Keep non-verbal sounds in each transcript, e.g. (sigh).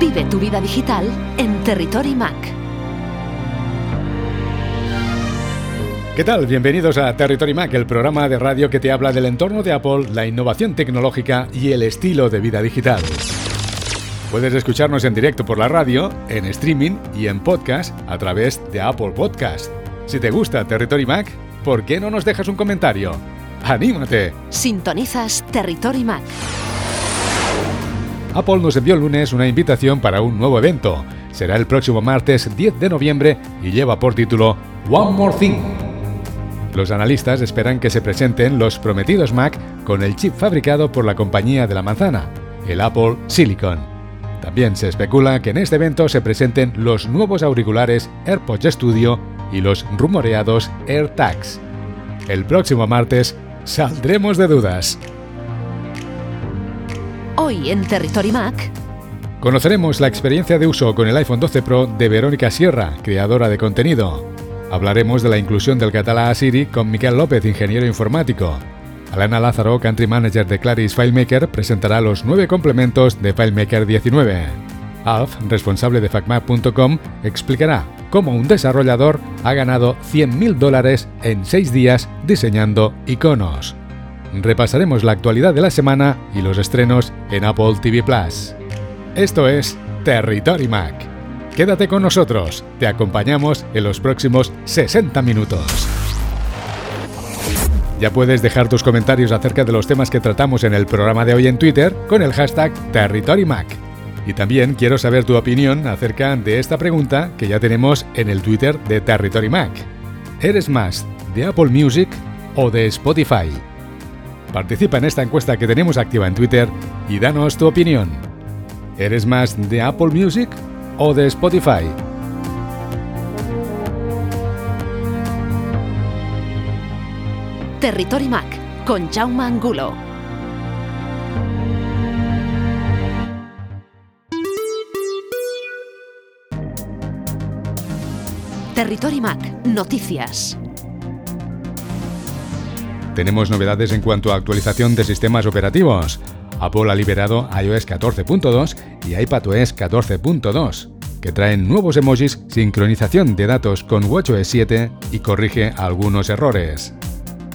Vive tu vida digital en Territory Mac. ¿Qué tal? Bienvenidos a Territory Mac, el programa de radio que te habla del entorno de Apple, la innovación tecnológica y el estilo de vida digital. Puedes escucharnos en directo por la radio, en streaming y en podcast a través de Apple Podcast. Si te gusta Territory Mac, ¿por qué no nos dejas un comentario? ¡Anímate! Sintonizas Territory Mac. Apple nos envió el lunes una invitación para un nuevo evento. Será el próximo martes 10 de noviembre y lleva por título One More Thing. Los analistas esperan que se presenten los prometidos Mac con el chip fabricado por la compañía de la manzana, el Apple Silicon. También se especula que en este evento se presenten los nuevos auriculares AirPods Studio y los rumoreados AirTags. El próximo martes saldremos de dudas. Hoy en Territory Mac. Conoceremos la experiencia de uso con el iPhone 12 Pro de Verónica Sierra, creadora de contenido. Hablaremos de la inclusión del catalán a Siri con Miquel López, ingeniero informático. Alana Lázaro, Country Manager de Claris FileMaker, presentará los nueve complementos de FileMaker 19. Alf, responsable de FacMap.com, explicará cómo un desarrollador ha ganado 100.000 dólares en 6 días diseñando iconos. Repasaremos la actualidad de la semana y los estrenos en Apple TV Plus. Esto es Territory Mac. Quédate con nosotros, te acompañamos en los próximos 60 minutos. Ya puedes dejar tus comentarios acerca de los temas que tratamos en el programa de hoy en Twitter con el hashtag TerritoryMac. Y también quiero saber tu opinión acerca de esta pregunta que ya tenemos en el Twitter de Territory Mac. ¿Eres más de Apple Music o de Spotify? Participa en esta encuesta que tenemos activa en Twitter y danos tu opinión. ¿Eres más de Apple Music o de Spotify? Territory Mac con Jaume Angulo. Territory Mac, noticias. Tenemos novedades en cuanto a actualización de sistemas operativos. Apple ha liberado iOS 14.2 y iPadOS 14.2, que traen nuevos emojis, sincronización de datos con WatchOS 7 y corrige algunos errores.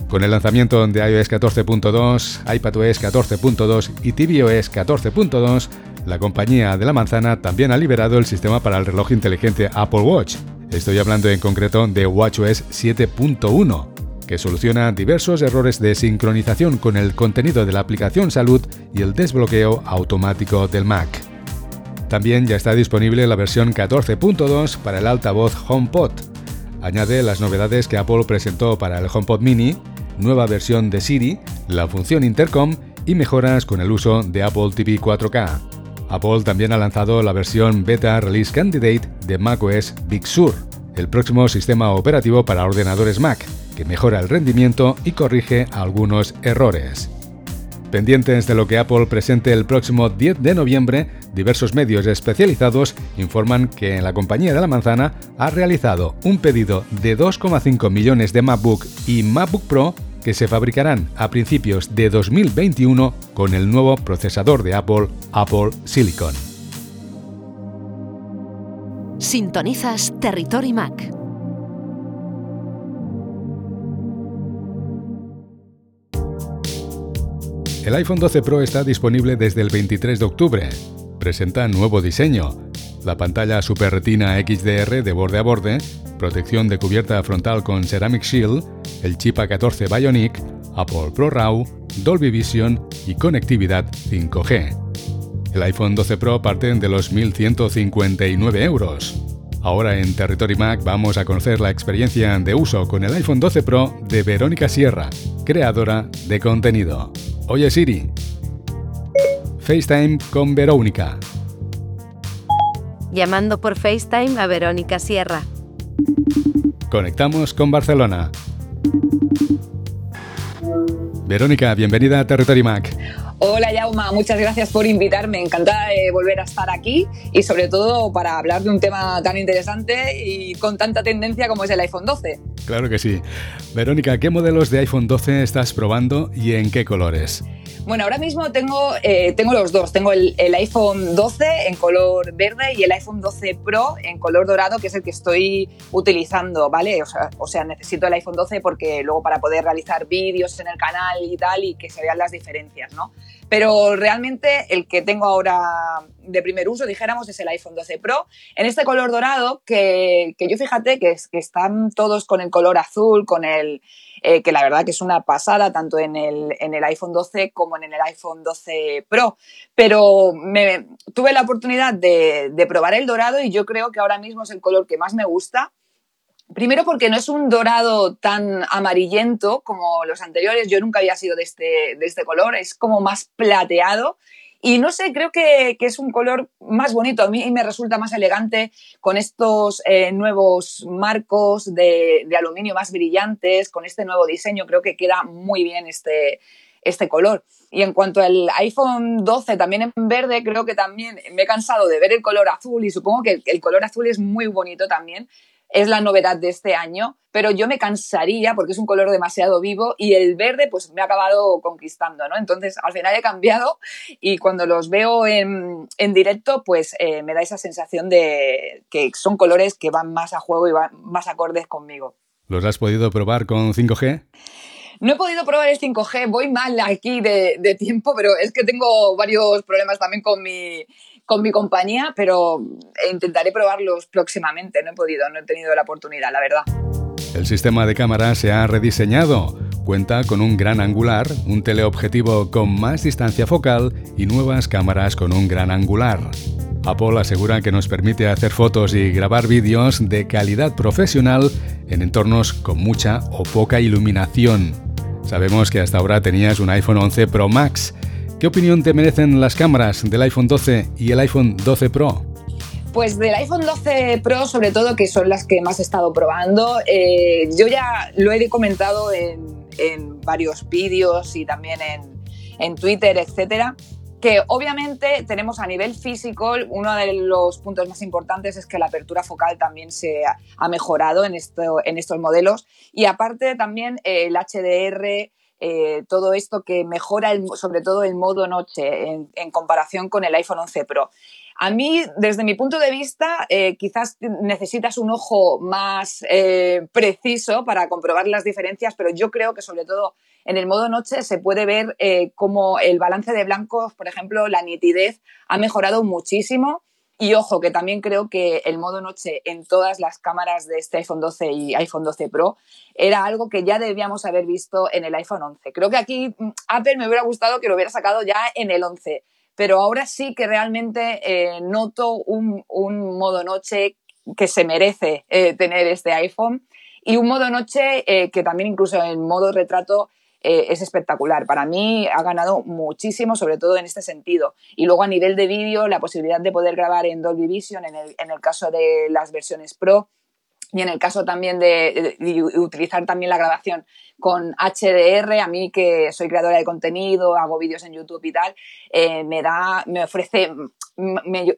Con el lanzamiento de iOS 14.2, iPadOS 14.2 y tvOS 14.2, la compañía de la manzana también ha liberado el sistema para el reloj inteligente Apple Watch. Estoy hablando en concreto de WatchOS 7.1, que soluciona diversos errores de sincronización con el contenido de la aplicación Salud y el desbloqueo automático del Mac. También ya está disponible la versión 14.2 para el altavoz HomePod. Añade las novedades que Apple presentó para el HomePod Mini nueva versión de Siri, la función Intercom y mejoras con el uso de Apple TV 4K. Apple también ha lanzado la versión Beta Release Candidate de macOS Big Sur, el próximo sistema operativo para ordenadores Mac, que mejora el rendimiento y corrige algunos errores. Pendientes de lo que Apple presente el próximo 10 de noviembre, diversos medios especializados informan que la compañía de la manzana ha realizado un pedido de 2,5 millones de MacBook y MacBook Pro que se fabricarán a principios de 2021 con el nuevo procesador de Apple, Apple Silicon. Sintonizas Territory Mac. El iPhone 12 Pro está disponible desde el 23 de octubre. Presenta nuevo diseño. La pantalla Super Retina XDR de borde a borde, protección de cubierta frontal con Ceramic Shield, el chip A14 Bionic, Apple Pro RAW, Dolby Vision y conectividad 5G. El iPhone 12 Pro parte de los 1.159 euros. Ahora en Territory Mac vamos a conocer la experiencia de uso con el iPhone 12 Pro de Verónica Sierra, creadora de contenido. Oye Siri. FaceTime con Verónica. Llamando por FaceTime a Verónica Sierra. Conectamos con Barcelona. Verónica, bienvenida a Territory Mac. Hola Yauma, muchas gracias por invitarme. Encantada de volver a estar aquí y sobre todo para hablar de un tema tan interesante y con tanta tendencia como es el iPhone 12. Claro que sí. Verónica, ¿qué modelos de iPhone 12 estás probando y en qué colores? Bueno, ahora mismo tengo, eh, tengo los dos. Tengo el, iPhone 12 en color verde y el iPhone 12 Pro en color dorado, que es el que estoy utilizando, ¿vale? O sea, o sea necesito el iPhone 12 porque luego para poder realizar vídeos en el canal y tal y que se vean las diferencias, ¿no? Pero realmente el que tengo ahora de primer uso, dijéramos, es el iPhone 12 Pro en este color dorado que, que yo fíjate que, están todos con el color azul, con el eh, que la verdad que es una pasada tanto en el, en el iPhone 12 como en el iPhone 12 Pro. Pero tuve la oportunidad de probar el dorado y yo creo que ahora mismo es el color que más me gusta. Primero porque no es un dorado tan amarillento como los anteriores, yo nunca había sido de este, de este color, es como más plateado y no sé, creo que, es un color más bonito. A mí me resulta más elegante con estos eh, nuevos marcos de, aluminio más brillantes, con este nuevo diseño. Creo que queda muy bien este, este color. Y en cuanto al iPhone 12, también en verde, creo que también me he cansado de ver el color azul y supongo que el color azul es muy bonito también es la novedad de este año, pero yo me cansaría porque es un color demasiado vivo y el verde pues me ha acabado conquistando, ¿no? Entonces al final he cambiado y cuando los veo en, directo pues eh, me da esa sensación de que son colores que van más a juego y van más acordes conmigo. ¿Los has podido probar con 5G? No he podido probar el 5G, voy mal aquí de, de tiempo, pero es que tengo varios problemas también con mi, con mi compañía, pero intentaré probarlos próximamente. No he podido, no he tenido la oportunidad, la verdad. El sistema de cámara se ha rediseñado. Cuenta con un gran angular, un teleobjetivo con más distancia focal y nuevas cámaras con un gran angular. Apple asegura que nos permite hacer fotos y grabar vídeos de calidad profesional en entornos con mucha o poca iluminación. Sabemos que hasta ahora tenías un iPhone 11 Pro Max ¿Qué opinión te merecen las cámaras del iPhone 12 y el iPhone 12 Pro? Pues del iPhone 12 Pro, sobre todo, que son las que más he estado probando, eh, yo ya lo he comentado en, varios vídeos y también en, Twitter, etcétera, que obviamente tenemos a nivel físico, uno de los puntos más importantes es que la apertura focal también se ha, mejorado en, esto, en estos modelos y aparte también el HDR eh, todo esto que mejora sobre todo el modo noche en, comparación con el iPhone 11 Pro. A mí, desde mi punto de vista, eh, quizás necesitas un ojo más eh, preciso para comprobar las diferencias, pero yo creo que sobre todo en el modo noche se puede ver cómo el balance de blancos, por ejemplo, la nitidez ha mejorado muchísimo y ojo, que también creo que el modo noche en todas las cámaras de este iPhone 12 y iPhone 12 Pro era algo que ya debíamos haber visto en el iPhone 11. Creo que aquí mm, Apple me hubiera gustado que lo hubiera sacado ya en el 11, pero ahora sí que realmente eh, noto un, modo noche que se merece eh, tener este iPhone y un modo noche eh, que también incluso en modo retrato eh, es espectacular. Para mí ha ganado muchísimo, sobre todo en este sentido. Y luego a nivel de vídeo, la posibilidad de poder grabar en Dolby Vision en el, en el caso de las versiones Pro y en el caso también de, utilizar también la grabación con HDR, a mí que soy creadora de contenido, hago vídeos en YouTube y tal, eh, me da, me ofrece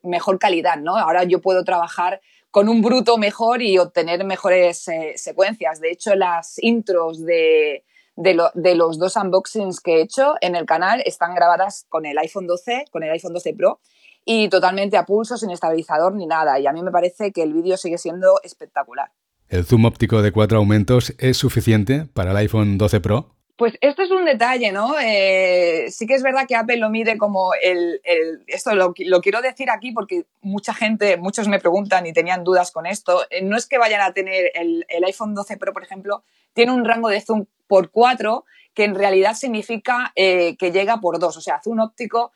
mejor calidad, ¿no? Ahora yo puedo trabajar con un bruto mejor y obtener mejores eh, secuencias. De hecho, las intros de, de, los dos unboxings que he hecho en el canal están grabadas con el iPhone 12, con el iPhone 12 Pro y totalmente a pulso, sin estabilizador ni nada. Y a mí me parece que el vídeo sigue siendo espectacular. ¿El zoom óptico de cuatro aumentos es suficiente para el iPhone 12 Pro? Pues esto es un detalle, ¿no? Eh, sí que es verdad que Apple lo mide como el... esto lo, quiero decir aquí porque mucha gente, muchos me preguntan y tenían dudas con esto. Eh, no es que vayan a tener el, iPhone 12 Pro, por ejemplo, tiene un rango de zoom por 4 que en realidad significa eh, que llega por 2, o sea, zoom óptico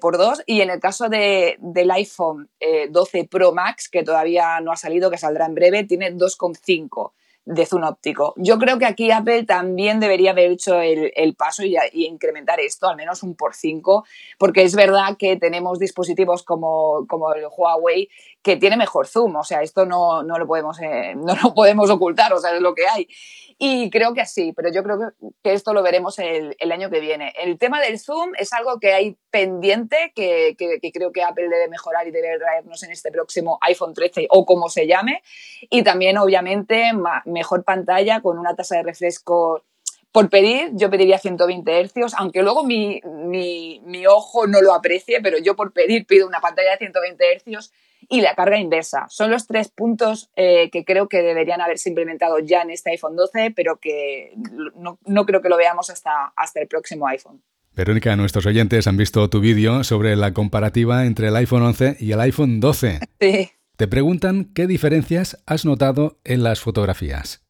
por 2 y en el caso del iPhone 12 Pro Max, que todavía no ha salido, que saldrá en breve, tiene 2,5 de zoom óptico. Yo creo que aquí Apple también debería haber hecho el, paso y, incrementar esto, al menos un por cinco, porque es verdad que tenemos dispositivos como, como el Huawei que tiene mejor zoom, o sea, esto no, no lo podemos, eh, no lo podemos ocultar, o sea, es lo que hay. Y creo que sí, pero yo creo que, esto lo veremos el, el, año que viene. El tema del zoom es algo que hay pendiente, que, que, que, creo que Apple debe mejorar y debe traernos en este próximo iPhone 13 o como se llame. Y también, obviamente, mejor pantalla con una tasa de refresco por pedir, yo pediría 120 Hz, aunque luego mi, mi, mi, ojo no lo aprecie, pero yo por pedir pido una pantalla de 120 Hz y la carga inversa. Son los tres puntos eh, que creo que deberían haberse implementado ya en este iPhone 12, pero que no, no creo que lo veamos hasta, hasta el próximo iPhone. Verónica, nuestros oyentes han visto tu vídeo sobre la comparativa entre el iPhone 11 y el iPhone 12. Sí. Te preguntan qué diferencias has notado en las fotografías.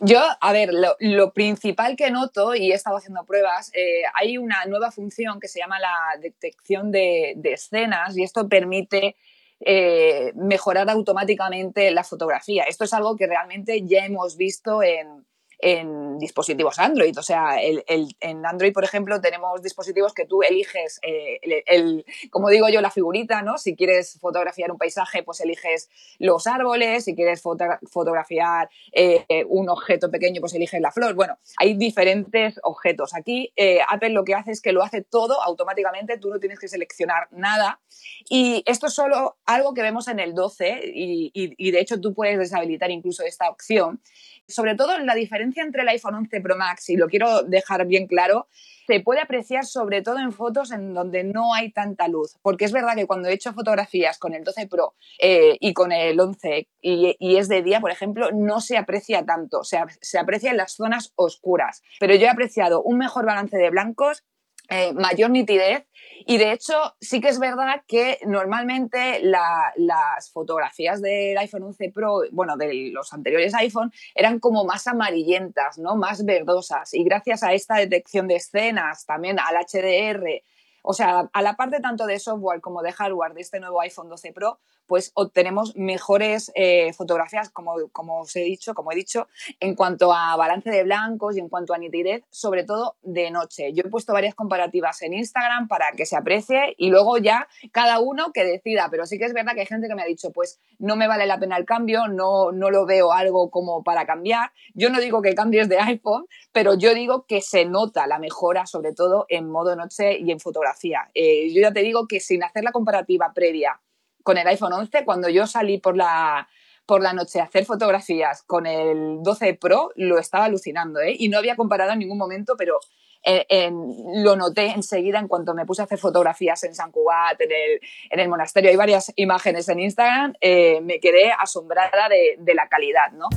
Yo, a ver, lo, principal que noto, y he estado haciendo pruebas, eh, hay una nueva función que se llama la detección de, escenas y esto permite eh, mejorar automáticamente la fotografía. Esto es algo que realmente ya hemos visto en, en dispositivos Android. O sea, el, en Android, por ejemplo, tenemos dispositivos que tú eliges, eh, el, como digo yo, la figurita, ¿no? Si quieres fotografiar un paisaje, pues eliges los árboles, si quieres fotografiar eh, un objeto pequeño, pues eliges la flor. Bueno, hay diferentes objetos. Aquí eh, Apple lo que hace es que lo hace todo automáticamente, tú no tienes que seleccionar nada. Y esto es solo algo que vemos en el 12 y, y de hecho tú puedes deshabilitar incluso esta opción sobre todo la diferencia entre el iPhone 11 Pro Max, y lo quiero dejar bien claro, se puede apreciar sobre todo en fotos en donde no hay tanta luz, porque es verdad que cuando he hecho fotografías con el 12 Pro eh, y con el 11 y, es de día, por ejemplo, no se aprecia tanto, se aprecia en las zonas oscuras, pero yo he apreciado un mejor balance de blancos eh, mayor nitidez y de hecho sí que es verdad que normalmente las fotografías del iPhone 11 Pro, bueno, de los anteriores iPhone, eran como más amarillentas, ¿no? Más verdosas y gracias a esta detección de escenas, también al HDR, o sea, a la parte tanto de software como de hardware de este nuevo iPhone 12 Pro, pues obtenemos mejores eh, fotografías, como, como os he dicho, como he dicho, en cuanto a balance de blancos y en cuanto a nitidez, sobre todo de noche. Yo he puesto varias comparativas en Instagram para que se aprecie y luego ya cada uno que decida, pero sí que es verdad que hay gente que me ha dicho, pues no me vale la pena el cambio, no, no lo veo algo como para cambiar. Yo no digo que cambies de iPhone, pero yo digo que se nota la mejora, sobre todo en modo noche y en fotografía. Eh, yo ya te digo que sin hacer la comparativa previa con el iPhone 11, cuando yo salí por la, por la noche a hacer fotografías con el 12 Pro, lo estaba alucinando, ¿eh? Y no había comparado en ningún momento, pero eh, lo noté enseguida en cuanto me puse a hacer fotografías en San Cugat, en el, en el monasterio. Hay varias imágenes en Instagram, eh, me quedé asombrada de, de, la calidad, ¿no?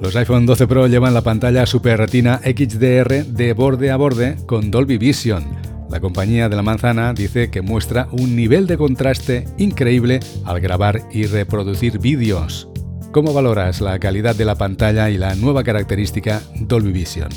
Los iPhone 12 Pro llevan la pantalla Super Retina XDR de borde a borde con Dolby Vision la compañía de la manzana dice que muestra un nivel de contraste increíble al grabar y reproducir vídeos. ¿Cómo valoras la calidad de la pantalla y la nueva característica Dolby Vision?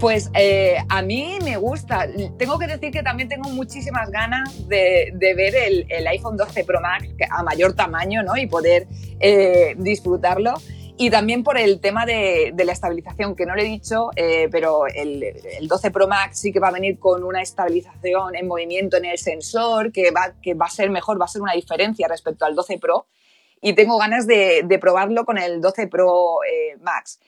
Pues eh, a mí me gusta. Tengo que decir que también tengo muchísimas ganas de, ver el, iPhone 12 Pro Max a mayor tamaño ¿no? y poder eh, disfrutarlo. Y también por el tema de, la estabilización, que no le he dicho, eh, pero el, 12 Pro Max sí que va a venir con una estabilización en movimiento en el sensor, que va, que va a ser mejor, va a ser una diferencia respecto al 12 Pro. Y tengo ganas de, probarlo con el 12 Pro eh, Max.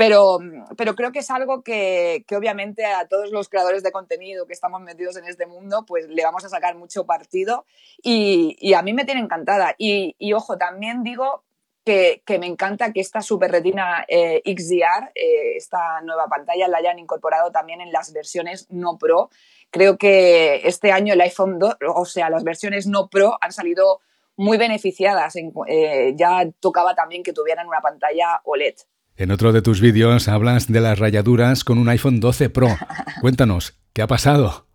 Pero, pero, creo que es algo que, que, obviamente a todos los creadores de contenido que estamos metidos en este mundo, pues le vamos a sacar mucho partido y, a mí me tiene encantada. Y, ojo, también digo que, me encanta que esta Super Retina eh, XDR, eh, esta nueva pantalla, la hayan incorporado también en las versiones no Pro. Creo que este año el iPhone 2, o sea, las versiones no Pro han salido muy beneficiadas. Eh, ya tocaba también que tuvieran una pantalla OLED. En otro de tus vídeos hablas de las rayaduras con un iPhone 12 Pro. (laughs) Cuéntanos, ¿qué ha pasado?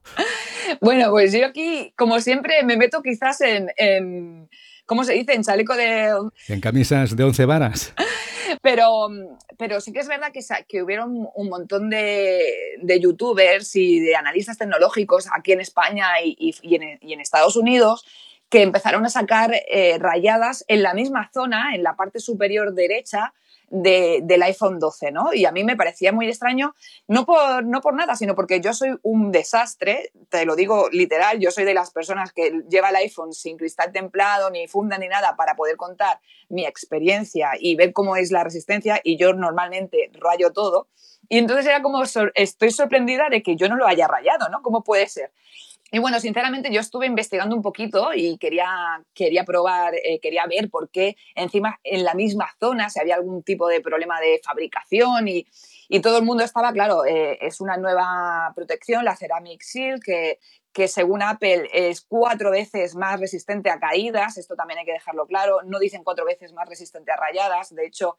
Bueno, pues yo aquí, como siempre, me meto quizás en ¿cómo se dice? En chaleco de... En camisas de once varas. (laughs) Pero, pero sí que es verdad que, que hubieron un montón de, de, youtubers y de analistas tecnológicos aquí en España y, y, en, Estados Unidos que empezaron a sacar eh, rayadas en la misma zona, en la parte superior derecha, del iPhone 12, ¿no? Y a mí me parecía muy extraño, no por, no por nada, sino porque yo soy un desastre, te lo digo literal, yo soy de las personas que lleva el iPhone sin cristal templado, ni funda, ni nada, para poder contar mi experiencia y ver cómo es la resistencia, y yo normalmente rayo todo. Y entonces era como, estoy sorprendida de que yo no lo haya rayado, ¿no? ¿Cómo puede ser? Y bueno, sinceramente yo estuve investigando un poquito y quería, quería probar, eh, quería ver por qué encima en la misma zona si había algún tipo de problema de fabricación y, y todo el mundo estaba, claro, eh, es una nueva protección, la Ceramic Seal, que, que según Apple es cuatro veces más resistente a caídas, esto también hay que dejarlo claro, no dicen cuatro veces más resistente a rayadas, de hecho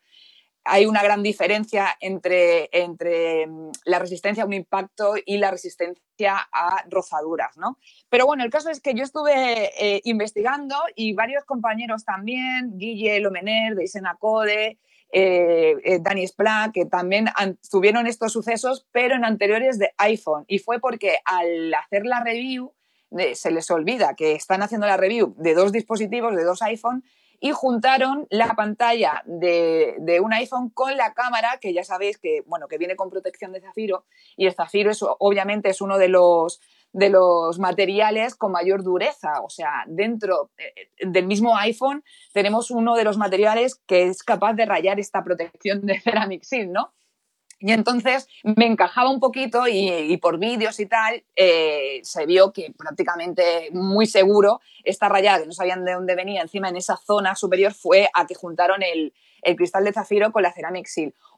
hay una gran diferencia entre, entre mm, la resistencia a un impacto y la resistencia a rozaduras, ¿no? Pero bueno, el caso es que yo estuve eh, investigando y varios compañeros también, Guille Lomener de Isenacode, eh, eh, Dani Spla, que también tuvieron estos sucesos, pero en anteriores de iPhone. Y fue porque al hacer la review, se les olvida que están haciendo la review de dos dispositivos, de dos iPhone, y juntaron la pantalla de, un iPhone con la cámara, que ya sabéis que, bueno, que viene con protección de zafiro, y el zafiro es, obviamente es uno de los, de los materiales con mayor dureza. O sea, dentro eh, del mismo iPhone tenemos uno de los materiales que es capaz de rayar esta protección de Ceramic Seal, ¿no? Y entonces me encajaba un poquito y, por vídeos y tal eh, se vio que prácticamente muy seguro esta rayada que no sabían de dónde venía encima en esa zona superior fue a que juntaron el, cristal de zafiro con la Ceramic.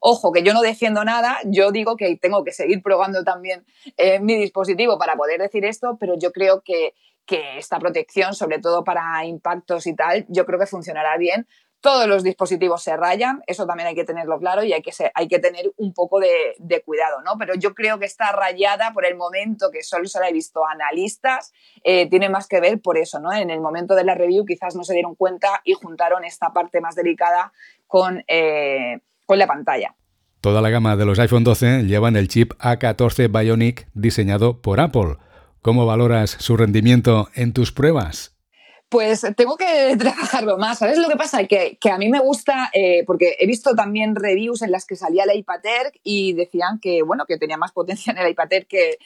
Ojo, que yo no defiendo nada, yo digo que tengo que seguir probando también eh, mi dispositivo para poder decir esto, pero yo creo que, que esta protección, sobre todo para impactos y tal, yo creo que funcionará bien todos los dispositivos se rayan, eso también hay que tenerlo claro y hay que, hay que tener un poco de, cuidado, ¿no? Pero yo creo que esta rayada, por el momento que solo se la he visto analistas, eh, tiene más que ver por eso, ¿no? En el momento de la review quizás no se dieron cuenta y juntaron esta parte más delicada con, eh, con la pantalla. Toda la gama de los iPhone 12 llevan el chip A14 Bionic diseñado por Apple. ¿Cómo valoras su rendimiento en tus pruebas? Pues tengo que (laughs) trabajarlo más. ¿Sabes lo que pasa? Que, que a mí me gusta, eh, porque he visto también reviews en las que salía el iPad Air y decían que, bueno, que tenía más potencia en el iPad Air que,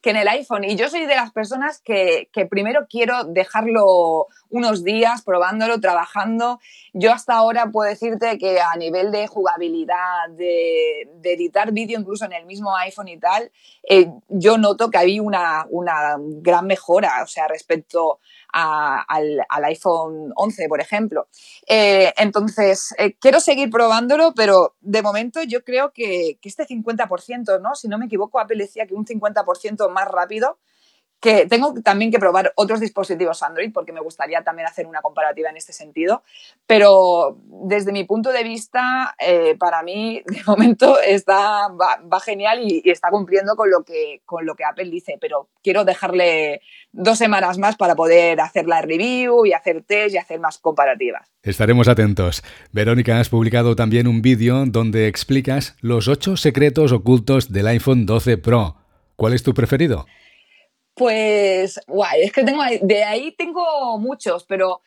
que en el iPhone. Y yo soy de las personas que, que, primero quiero dejarlo unos días probándolo, trabajando. Yo hasta ahora puedo decirte que a nivel de jugabilidad, de, editar vídeo incluso en el mismo iPhone y tal, eh, yo noto que hay una, una gran mejora, o sea, respecto al, iPhone 11, por ejemplo. Eh, entonces, eh, quiero seguir probándolo, pero de momento yo creo que, que este 50%, ¿no? Si no me equivoco, Apple decía que un 50% más rápido que tengo también que probar otros dispositivos Android porque me gustaría también hacer una comparativa en este sentido, pero desde mi punto de vista, eh, para mí de momento está, va, genial y, está cumpliendo con lo, que, con lo que Apple dice, pero quiero dejarle dos semanas más para poder hacer la review y hacer test y hacer más comparativas. Estaremos atentos. Verónica, has publicado también un vídeo donde explicas los ocho secretos ocultos del iPhone 12 Pro. ¿Cuál es tu preferido? Pues, guay, es que tengo, de ahí tengo muchos, pero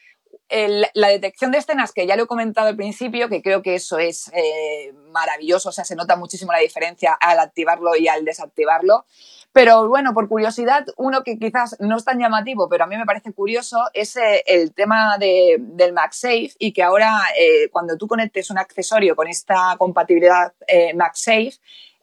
la detección de escenas, que ya lo he comentado al principio, que creo que eso es eh, maravilloso, o sea, se nota muchísimo la diferencia al activarlo y al desactivarlo. Pero bueno, por curiosidad, uno que quizás no es tan llamativo, pero a mí me parece curioso, es eh, el tema de, del MagSafe y que ahora eh, cuando tú conectes un accesorio con esta compatibilidad MagSafe,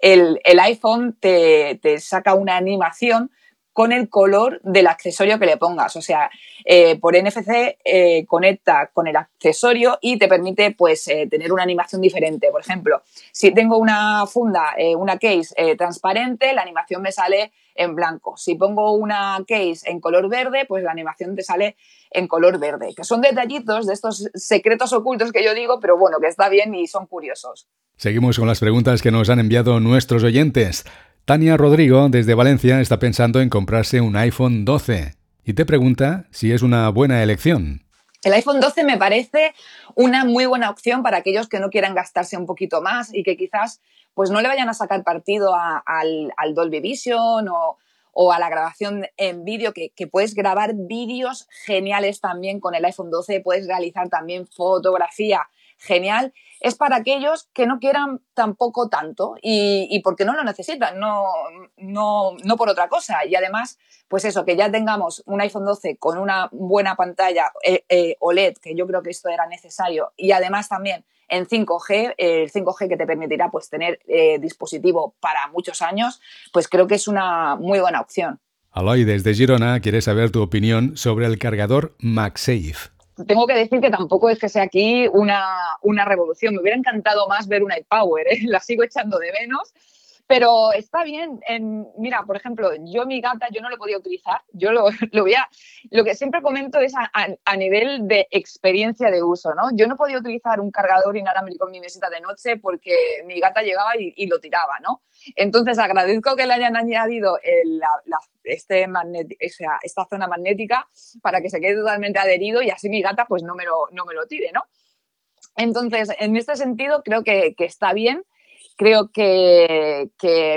el, el iPhone te saca una animación con el color del accesorio que le pongas. O sea, eh, por NFC eh, conecta con el accesorio y te permite pues eh, tener una animación diferente. Por ejemplo, si tengo una funda, una case transparente, la animación me sale en blanco. Si pongo una case en color verde, pues la animación te sale en color verde. Que son detallitos de estos secretos ocultos que yo digo, pero bueno, que está bien y son curiosos. Seguimos con las preguntas que nos han enviado nuestros oyentes. Tania Rodrigo, desde Valencia, está pensando en comprarse un iPhone 12 y te pregunta si es una buena elección. El iPhone 12 me parece una muy buena opción para aquellos que no quieran gastarse un poquito más y que quizás pues no le vayan a sacar partido al, Dolby Vision o, a la grabación en vídeo, que, que, puedes grabar vídeos geniales también con el iPhone 12, puedes realizar también fotografía genial. Es para aquellos que no quieran tampoco tanto y, porque no lo necesitan, no, no, no por otra cosa. Y además, pues eso, que ya tengamos un iPhone 12 con una buena pantalla eh, eh, OLED, que yo creo que esto era necesario, y además también en 5G, el 5G que te permitirá pues tener eh, dispositivo para muchos años, pues creo que es una muy buena opción. Aloy, desde Girona, quiere saber tu opinión sobre el cargador MagSafe. Tengo que decir que tampoco es que sea aquí una, una revolución. Me hubiera encantado más ver un iPower, ¿eh? (laughs) la sigo echando de menos pero está bien. En, mira, por ejemplo, yo mi gata, yo no lo podía utilizar. Yo lo, (laughs) lo voy a, lo que siempre comento es a, nivel de experiencia de uso, ¿no? Yo no podía utilizar un cargador inalámbrico en mi mesita de noche porque mi gata llegaba y, lo tiraba, ¿no? Entonces agradezco que le hayan añadido este esta zona magnética para que se quede totalmente adherido y así mi gata pues no me lo, no me lo tire, ¿no? Entonces, en este sentido, creo que, que está bien creo que,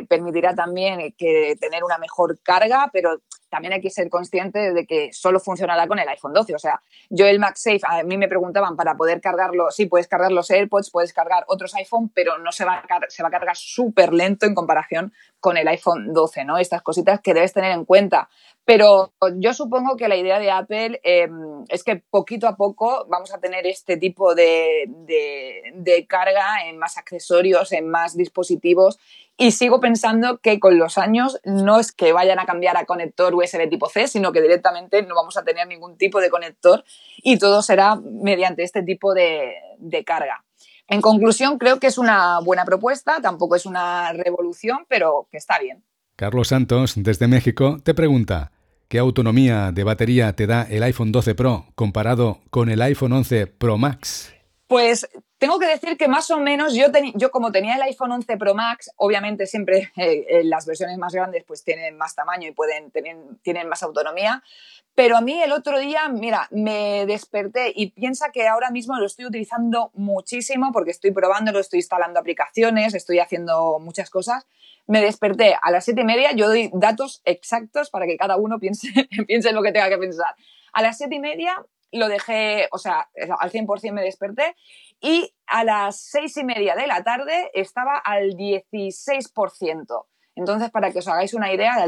permitirá también que tener una mejor carga, pero también hay que ser consciente de que solo funcionará con el iPhone 12. O sea, yo el MagSafe, a mí me preguntaban para poder cargarlo, sí, puedes cargar los AirPods, puedes cargar otros iPhone, pero no se va a, se va a cargar súper lento en comparación con el iPhone 12, ¿no? Estas cositas que debes tener en cuenta. Pero yo supongo que la idea de Apple em, es que poquito a poco vamos a tener este tipo de, de, carga en más accesorios, en más dispositivos. Y sigo pensando que con los años no es que vayan a cambiar a conector USB tipo C, sino que directamente no vamos a tener ningún tipo de conector y todo será mediante este tipo de, de carga. En conclusión, creo que es una buena propuesta, tampoco es una revolución, pero que está bien. Carlos Santos, desde México, te pregunta, ¿qué autonomía de batería te da el iPhone 12 Pro comparado con el iPhone 11 Pro Max? Pues tengo que decir que más o menos yo, yo como tenía el iPhone 11 Pro Max, obviamente siempre (laughs) eh, eh, las versiones más grandes pues tienen más tamaño y pueden tienen más autonomía, pero a mí el otro día, mira, me desperté y piensa que ahora mismo lo estoy utilizando muchísimo porque estoy probando, lo estoy instalando aplicaciones, estoy haciendo muchas cosas. Me desperté a las siete y media, yo doy datos exactos para que cada uno piense, (laughs) piense en lo que tenga que pensar. A las siete y media lo dejé, o sea, al 100% me desperté y a las seis y media de la tarde estaba al 16%. Entonces, para que os hagáis una idea,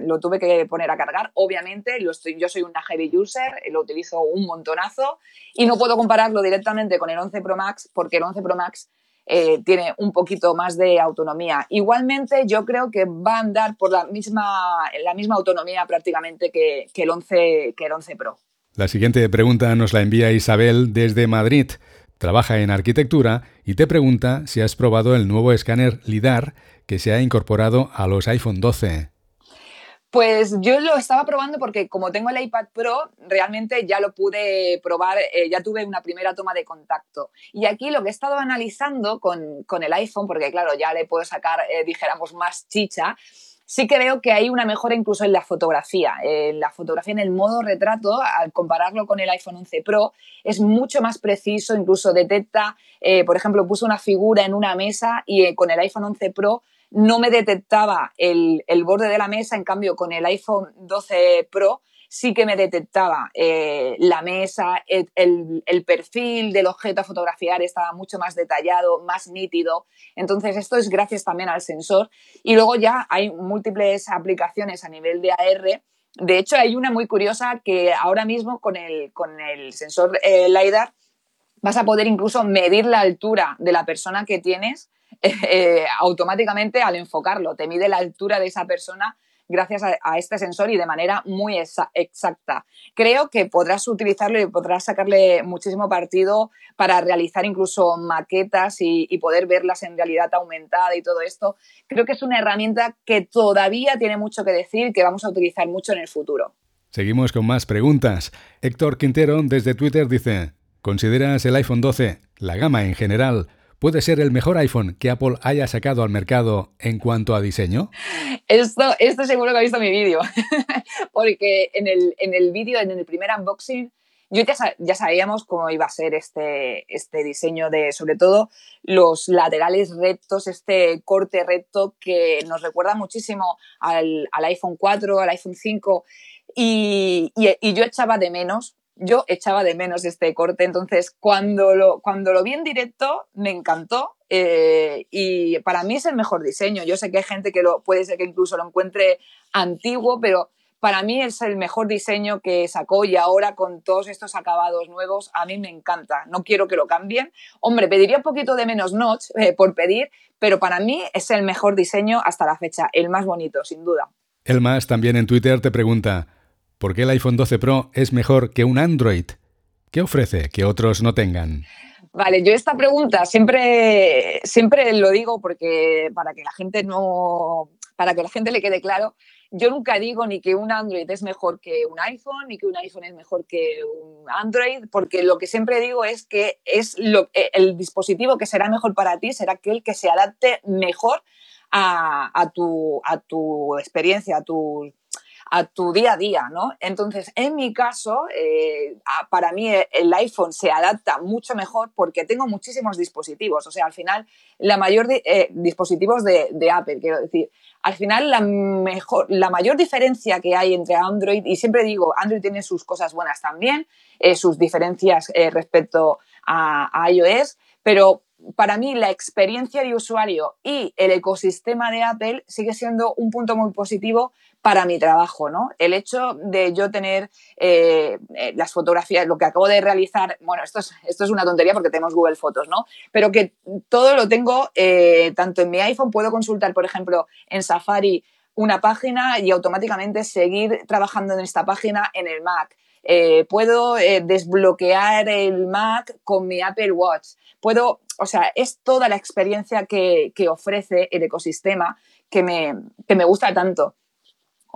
lo tuve que poner a cargar. Obviamente, yo soy una heavy user, lo utilizo un montonazo y no puedo compararlo directamente con el 11 Pro Max porque el 11 Pro Max eh, tiene un poquito más de autonomía. Igualmente, yo creo que va a andar por la misma, la misma autonomía prácticamente que, que, el 11, que el 11 Pro. La siguiente pregunta nos la envía Isabel desde Madrid. Trabaja en arquitectura y te pregunta si has probado el nuevo escáner LIDAR que se ha incorporado a los iPhone 12. Pues yo lo estaba probando porque como tengo el iPad Pro, realmente ya lo pude probar, eh, ya tuve una primera toma de contacto. Y aquí lo que he estado analizando con, el iPhone, porque claro, ya le puedo sacar, eh, dijéramos, más chicha, sí veo que hay una mejora incluso en la fotografía. En la fotografía en el modo retrato, al compararlo con el iPhone 11 Pro, es mucho más preciso, incluso detecta, eh, por ejemplo, puse una figura en una mesa y eh, con el iPhone 11 Pro no me detectaba el, el, borde de la mesa, en cambio con el iPhone 12 Pro sí que me detectaba eh, la mesa, el, perfil del objeto a fotografiar estaba mucho más detallado, más nítido. Entonces, esto es gracias también al sensor. Y luego ya hay múltiples aplicaciones a nivel de AR. De hecho, hay una muy curiosa que ahora mismo con el, con el sensor eh, LiDAR vas a poder incluso medir la altura de la persona que tienes (laughs) eh, automáticamente al enfocarlo. Te mide la altura de esa persona gracias a, este sensor y de manera muy exacta. Creo que podrás utilizarlo y podrás sacarle muchísimo partido para realizar incluso maquetas y, y poder verlas en realidad aumentada y todo esto. Creo que es una herramienta que todavía tiene mucho que decir, que vamos a utilizar mucho en el futuro. Seguimos con más preguntas. Héctor Quintero desde Twitter dice, ¿consideras el iPhone 12, la gama en general, puede ser el mejor iPhone que Apple haya sacado al mercado en cuanto a diseño? Esto, esto seguro que ha visto mi vídeo, (laughs) porque en el, en el vídeo, en el primer unboxing, yo ya, ya, sabíamos cómo iba a ser este, este diseño de, sobre todo, los laterales rectos, este corte recto que nos recuerda muchísimo al, al iPhone 4, al iPhone 5, y, y, y yo echaba de menos yo echaba de menos este corte. Entonces, cuando lo, cuando lo vi en directo, me encantó eh, y para mí es el mejor diseño. Yo sé que hay gente que lo, puede ser que incluso lo encuentre antiguo, pero para mí es el mejor diseño que sacó y ahora con todos estos acabados nuevos, a mí me encanta. No quiero que lo cambien. Hombre, pediría un poquito de menos notch eh, por pedir, pero para mí es el mejor diseño hasta la fecha, el más bonito, sin duda. El más también en Twitter te pregunta, ¿por qué el iPhone 12 Pro es mejor que un Android? ¿Qué ofrece que otros no tengan? Vale, yo esta pregunta siempre, siempre lo digo porque para que la gente no, para que la gente le quede claro, yo nunca digo ni que un Android es mejor que un iPhone, ni que un iPhone es mejor que un Android, porque lo que siempre digo es que es lo, eh, el dispositivo que será mejor para ti será aquel que se adapte mejor a, tu, a tu experiencia, a tu, a tu día a día, ¿no? Entonces, en mi caso, eh, para mí el iPhone se adapta mucho mejor porque tengo muchísimos dispositivos. O sea, al final, la mayor eh, dispositivos de, Apple, quiero decir. Al final, la, mejor, la mayor diferencia que hay entre Android, y siempre digo, Android tiene sus cosas buenas también, eh, sus diferencias respecto a iOS, pero para mí la experiencia de usuario y el ecosistema de Apple sigue siendo un punto muy positivo para mi trabajo, ¿no? El hecho de yo tener eh, eh, las fotografías, lo que acabo de realizar, bueno, esto es, esto es una tontería porque tenemos Google Fotos, ¿no? Pero que todo lo tengo eh, tanto en mi iPhone, puedo consultar, por ejemplo, en Safari una página y automáticamente seguir trabajando en esta página en el Mac. puedo desbloquear el Mac con mi Apple Watch. Puedo o sea, es toda la experiencia que, ofrece el ecosistema que me, me, gusta tanto.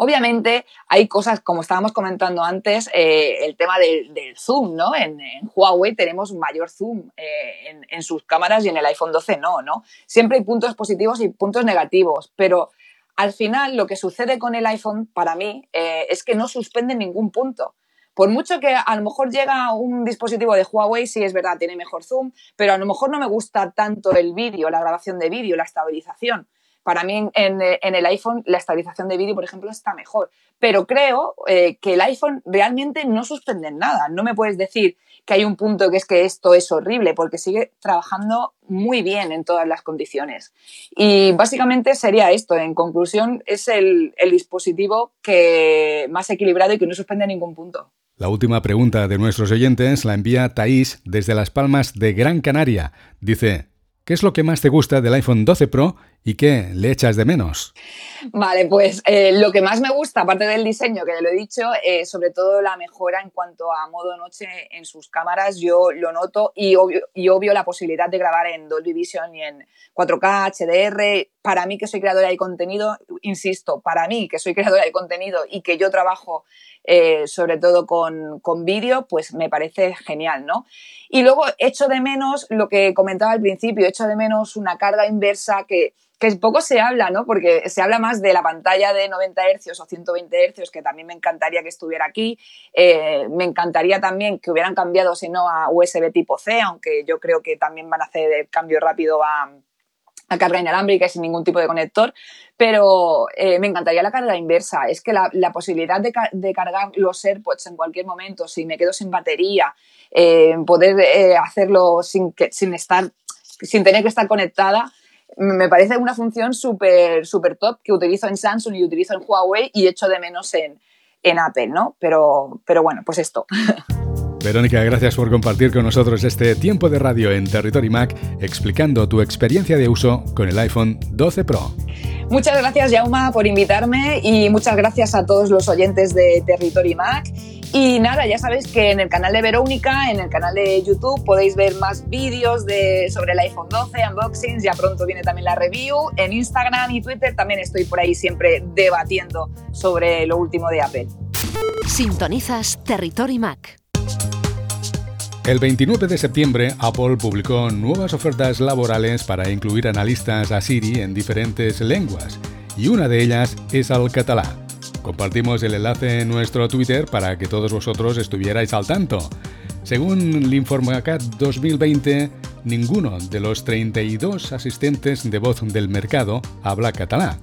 Obviamente hay cosas, como estábamos comentando antes, eh, el tema del, zoom, ¿no? En, Huawei tenemos mayor zoom eh, en, sus cámaras y en el iPhone 12 no, ¿no? Siempre hay puntos positivos y puntos negativos, pero al final lo que sucede con el iPhone, para mí, eh, es que no suspende ningún punto. Por mucho que a lo mejor llega un dispositivo de Huawei, sí es verdad, tiene mejor zoom, pero a lo mejor no me gusta tanto el vídeo, la grabación de vídeo, la estabilización. Para mí en, el iPhone la estabilización de vídeo, por ejemplo, está mejor. Pero creo eh, que el iPhone realmente no suspende nada. No me puedes decir que hay un punto que es que esto es horrible, porque sigue trabajando muy bien en todas las condiciones. Y básicamente sería esto. En conclusión, es el, el dispositivo que más equilibrado y que no suspende ningún punto. La última pregunta de nuestros oyentes la envía Thais desde Las Palmas de Gran Canaria. Dice, ¿qué es lo que más te gusta del iPhone 12 Pro y qué le echas de menos? Vale, pues eh, lo que más me gusta, aparte del diseño, que ya lo he dicho, eh, sobre todo la mejora en cuanto a modo noche en sus cámaras, yo lo noto y obvio, y obvio la posibilidad de grabar en Dolby Vision y en 4K, HDR. Para mí que soy creadora de contenido, insisto, para mí que soy creadora de contenido y que yo trabajo eh, sobre todo con, con vídeo, pues me parece genial, ¿no? Y luego echo de menos lo que comentaba al principio, echo de menos una carga inversa que, que poco se habla, ¿no? Porque se habla más de la pantalla de 90 Hz o 120 Hz, que también me encantaría que estuviera aquí. Eh, me encantaría también que hubieran cambiado, si no, a USB tipo C, aunque yo creo que también van a hacer el cambio rápido a, a carga inalámbrica y sin ningún tipo de conector, pero eh, me encantaría la carga inversa. Es que la, posibilidad de, cargar los AirPods en cualquier momento, si me quedo sin batería, eh, poder eh, hacerlo sin, que, sin, estar, sin tener que estar conectada, me parece una función súper super top que utilizo en Samsung y utilizo en Huawei y echo de menos en, en Apple, ¿no? Pero, pero bueno, pues esto. (laughs) Verónica, gracias por compartir con nosotros este tiempo de radio en Territory Mac explicando tu experiencia de uso con el iPhone 12 Pro. Muchas gracias, Jauma, por invitarme y muchas gracias a todos los oyentes de Territory Mac. Y nada, ya sabéis que en el canal de Verónica, en el canal de YouTube, podéis ver más vídeos de, sobre el iPhone 12, unboxings, ya pronto viene también la review. En Instagram y Twitter también estoy por ahí siempre debatiendo sobre lo último de Apple. Sintonizas Territory Mac. El 29 de septiembre, Apple publicó nuevas ofertas laborales para incluir analistas a Siri en diferentes lenguas, y una de ellas es al catalán. Compartimos el enlace en nuestro Twitter para que todos vosotros estuvierais al tanto. Según l'Informacat 2020, ninguno de los 32 asistentes de voz del mercado habla catalán.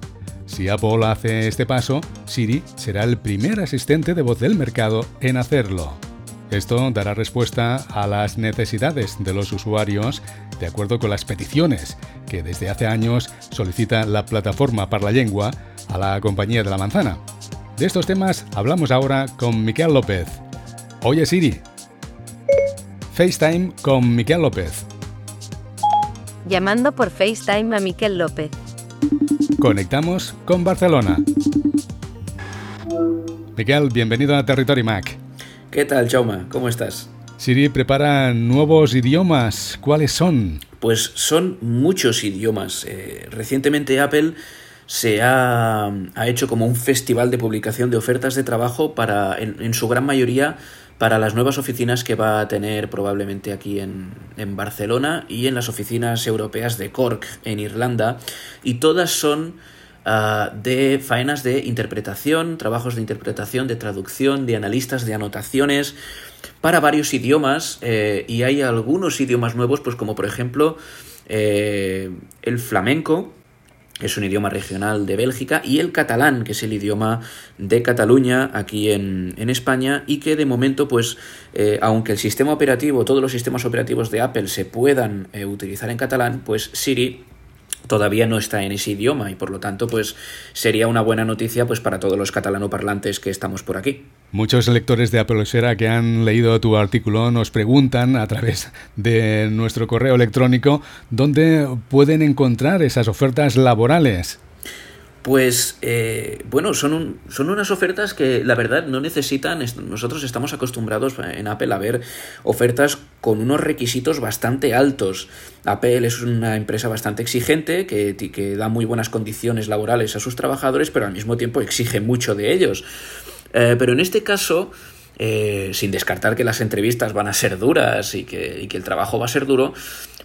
Si Apple hace este paso, Siri será el primer asistente de voz del mercado en hacerlo. Esto dará respuesta a las necesidades de los usuarios de acuerdo con las peticiones que desde hace años solicita la plataforma para la lengua a la compañía de la manzana. De estos temas hablamos ahora con Miquel López. Oye Siri. FaceTime con Miquel López. Llamando por FaceTime a Miquel López. Conectamos con Barcelona. Miquel, bienvenido a Territory Mac. ¿Qué tal, Chauma? ¿Cómo estás? Siri prepara nuevos idiomas. ¿Cuáles son? Pues son muchos idiomas. Eh, recientemente Apple se ha, hecho como un festival de publicación de ofertas de trabajo para, en, su gran mayoría, para las nuevas oficinas que va a tener probablemente aquí en, en, Barcelona y en las oficinas europeas de Cork, en Irlanda. Y todas son Ah, de faenas de interpretación, trabajos de interpretación, de traducción, de analistas de anotaciones para varios idiomas eh, y hay algunos idiomas nuevos, pues como por ejemplo eh, el flamenco, es un idioma regional de Bélgica, y el catalán, que es el idioma de Cataluña aquí en, España, y que de momento, pues, eh, aunque el sistema operativo, todos los sistemas operativos de Apple se puedan utilizar en catalán, pues Siri todavía no está en ese idioma y por lo tanto pues sería una buena noticia pues para todos los catalanoparlantes que estamos por aquí. Muchos lectores de Apple que han leído tu artículo nos preguntan a través de nuestro correo electrónico dónde pueden encontrar esas ofertas laborales. Pues eh, bueno, son, son unas ofertas que la verdad no necesitan, nosotros estamos acostumbrados en Apple a ver ofertas con unos requisitos bastante altos. Apple es una empresa bastante exigente que, que da muy buenas condiciones laborales a sus trabajadores, pero al mismo tiempo exige mucho de ellos. Eh, pero en este caso... Eh, sin descartar que las entrevistas van a ser duras y que el trabajo va a ser duro,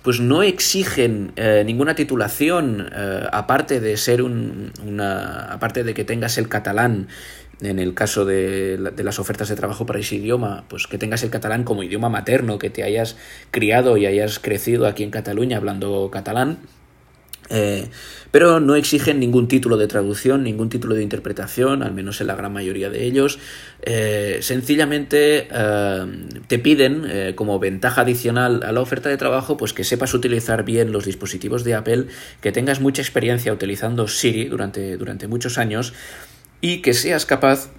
pues no exigen eh, ninguna titulación eh, aparte de ser un, una aparte de que tengas el catalán en el caso de, de, las ofertas de trabajo para ese idioma, pues que tengas el catalán como idioma materno, que te hayas criado y hayas crecido aquí en Cataluña hablando catalán, eh, pero no exigen ningún título de traducción, ningún título de interpretación, al menos en la gran mayoría de ellos. Eh, sencillamente eh, te piden como ventaja adicional a la oferta de trabajo, pues que sepas utilizar bien los dispositivos de Apple, que tengas mucha experiencia utilizando Siri durante, durante muchos años y que seas capaz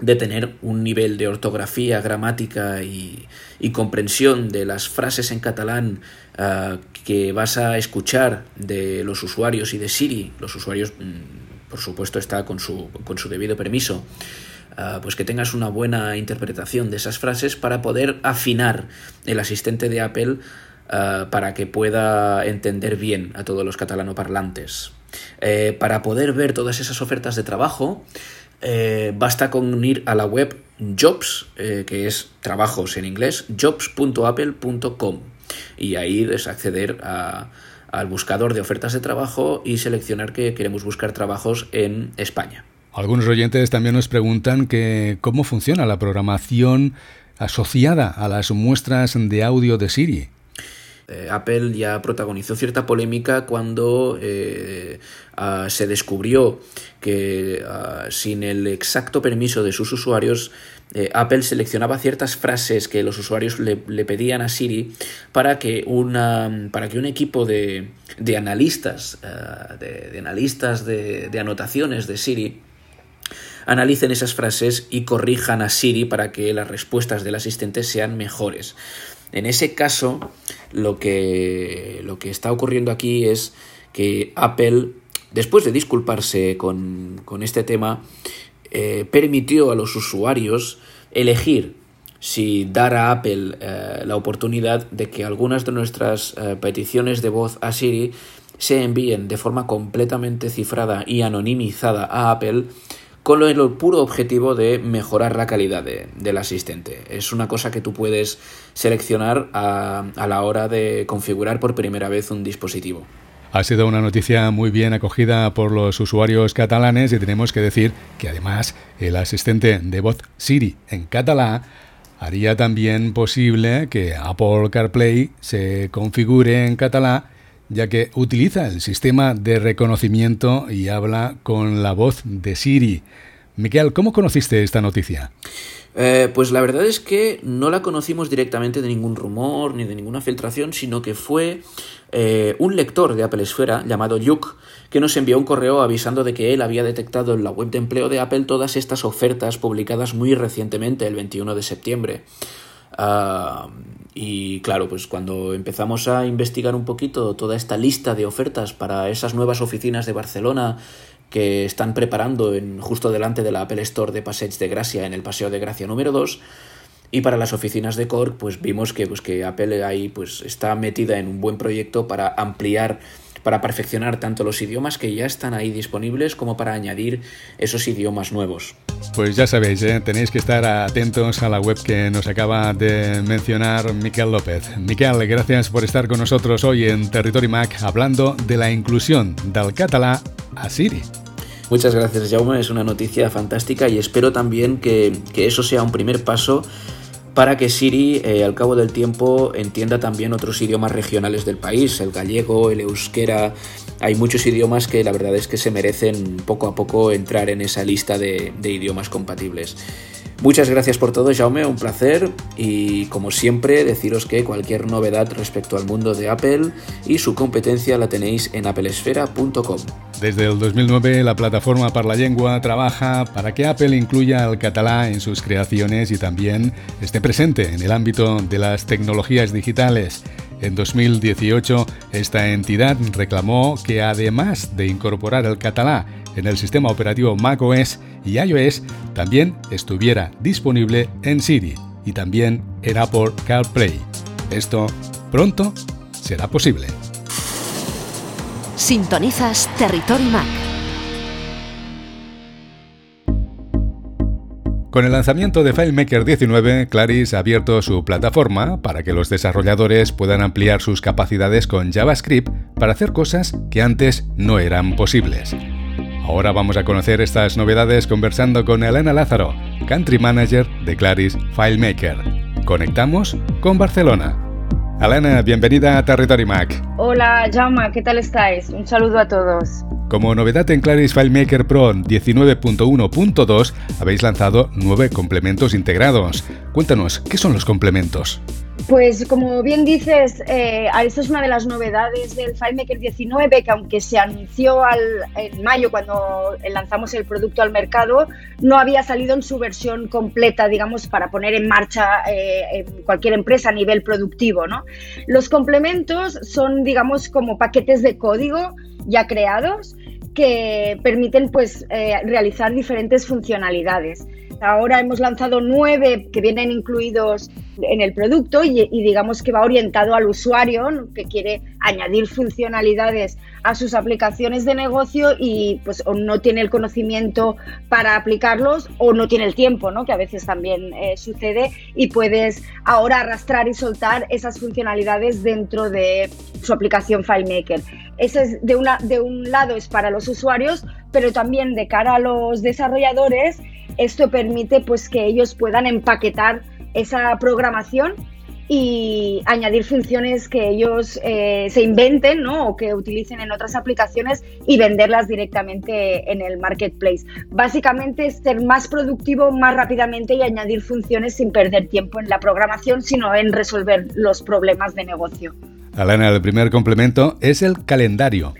de tener un nivel de ortografía, gramática y, comprensión de las frases en catalán ah, que vas a escuchar de los usuarios y de Siri, los usuarios, mm, por supuesto, está con su, con su debido permiso, ah, pues que tengas una buena interpretación de esas frases para poder afinar el asistente de Apple ah, para que pueda entender bien a todos los catalanoparlantes. Eh, para poder ver todas esas ofertas de trabajo, eh, basta con ir a la web Jobs, eh, que es trabajos en inglés, jobs.apple.com y ahí es acceder al buscador de ofertas de trabajo y seleccionar que queremos buscar trabajos en España. Algunos oyentes también nos preguntan que cómo funciona la programación asociada a las muestras de audio de Siri. Eh, Apple ya protagonizó cierta polémica cuando eh, ah, se descubrió que ah, sin el exacto permiso de sus usuarios, eh, Apple seleccionaba ciertas frases que los usuarios le, pedían a Siri para que, una, para que un equipo de, de analistas, ah, de, analistas de, de anotaciones de Siri, analicen esas frases y corrijan a Siri para que las respuestas del asistente sean mejores. En ese caso, lo que, lo que está ocurriendo aquí es que Apple, después de disculparse con, este tema, eh, permitió a los usuarios elegir si dar a Apple eh, la oportunidad de que algunas de nuestras eh, peticiones de voz a Siri se envíen de forma completamente cifrada y anonimizada a Apple con el puro objetivo de mejorar la calidad del asistente. Es una cosa que tú puedes seleccionar a, a la hora de configurar por primera vez un dispositivo. Ha sido una noticia muy bien acogida por los usuarios catalanes y tenemos que decir que además el asistente de voz Siri en catalán haría también posible que Apple CarPlay se configure en catalán ya que utiliza el sistema de reconocimiento y habla con la voz de Siri. Miquel, ¿cómo conociste esta noticia? Eh, pues la verdad es que no la conocimos directamente de ningún rumor ni de ninguna filtración, sino que fue eh, un lector de Apple Esfera llamado Yuk que nos envió un correo avisando de que él había detectado en la web de empleo de Apple todas estas ofertas publicadas muy recientemente, el 21 de septiembre. Ah, y claro, pues cuando empezamos a investigar un poquito toda esta lista de ofertas para esas nuevas oficinas de Barcelona que están preparando en, justo delante de la Apple Store de Passeig de Gracia, en el Paseo de Gracia número 2. Y para las oficinas de Cork, pues vimos que, pues, que Apple ahí pues, está metida en un buen proyecto para ampliar para perfeccionar tanto los idiomas que ya están ahí disponibles como para añadir esos idiomas nuevos. Pues ya sabéis, ¿eh? tenéis que estar atentos a la web que nos acaba de mencionar Miquel López. Miquel, gracias por estar con nosotros hoy en Territory Mac hablando de la inclusión del catalá a Siri. Muchas gracias, Jaume. Es una noticia fantástica y espero también que, que eso sea un primer paso para que Siri eh, al cabo del tiempo entienda también otros idiomas regionales del país, el gallego, el euskera. Hay muchos idiomas que la verdad es que se merecen poco a poco entrar en esa lista de, de idiomas compatibles. Muchas gracias por todo, Jaume, un placer y como siempre deciros que cualquier novedad respecto al mundo de Apple y su competencia la tenéis en applesfera.com. Desde el 2009 la plataforma para la lengua trabaja para que Apple incluya el catalán en sus creaciones y también esté presente en el ámbito de las tecnologías digitales. En 2018 esta entidad reclamó que además de incorporar el catalán en el sistema operativo macOS y iOS también estuviera disponible en Siri y también en Apple CarPlay. Esto pronto será posible. Sintonizas Territory Mac. Con el lanzamiento de FileMaker 19, Claris ha abierto su plataforma para que los desarrolladores puedan ampliar sus capacidades con JavaScript para hacer cosas que antes no eran posibles. Ahora vamos a conocer estas novedades conversando con Elena Lázaro, Country Manager de Claris FileMaker. Conectamos con Barcelona. Elena, bienvenida a Territory Mac. Hola, Jaume, ¿qué tal estáis? Un saludo a todos. Como novedad en Claris FileMaker Pro 19.1.2 habéis lanzado nueve complementos integrados. Cuéntanos, ¿qué son los complementos? Pues como bien dices, eh, esto es una de las novedades del FileMaker 19, que aunque se anunció en mayo cuando lanzamos el producto al mercado, no había salido en su versión completa, digamos, para poner en marcha eh, en cualquier empresa a nivel productivo. ¿no? Los complementos son, digamos, como paquetes de código ya creados que permiten pues, eh, realizar diferentes funcionalidades. Ahora hemos lanzado nueve que vienen incluidos en el producto y, digamos que va orientado al usuario que quiere añadir funcionalidades a sus aplicaciones de negocio y pues o no tiene el conocimiento para aplicarlos o no tiene el tiempo, ¿no? que a veces también eh, sucede y puedes ahora arrastrar y soltar esas funcionalidades dentro de su aplicación FileMaker. Ese es de, una, de un lado es para los usuarios, pero también de cara a los desarrolladores, esto permite pues que ellos puedan empaquetar esa programación y añadir funciones que ellos eh, se inventen ¿no? o que utilicen en otras aplicaciones y venderlas directamente en el marketplace. Básicamente es ser más productivo más rápidamente y añadir funciones sin perder tiempo en la programación, sino en resolver los problemas de negocio. Alana, el primer complemento es el calendario.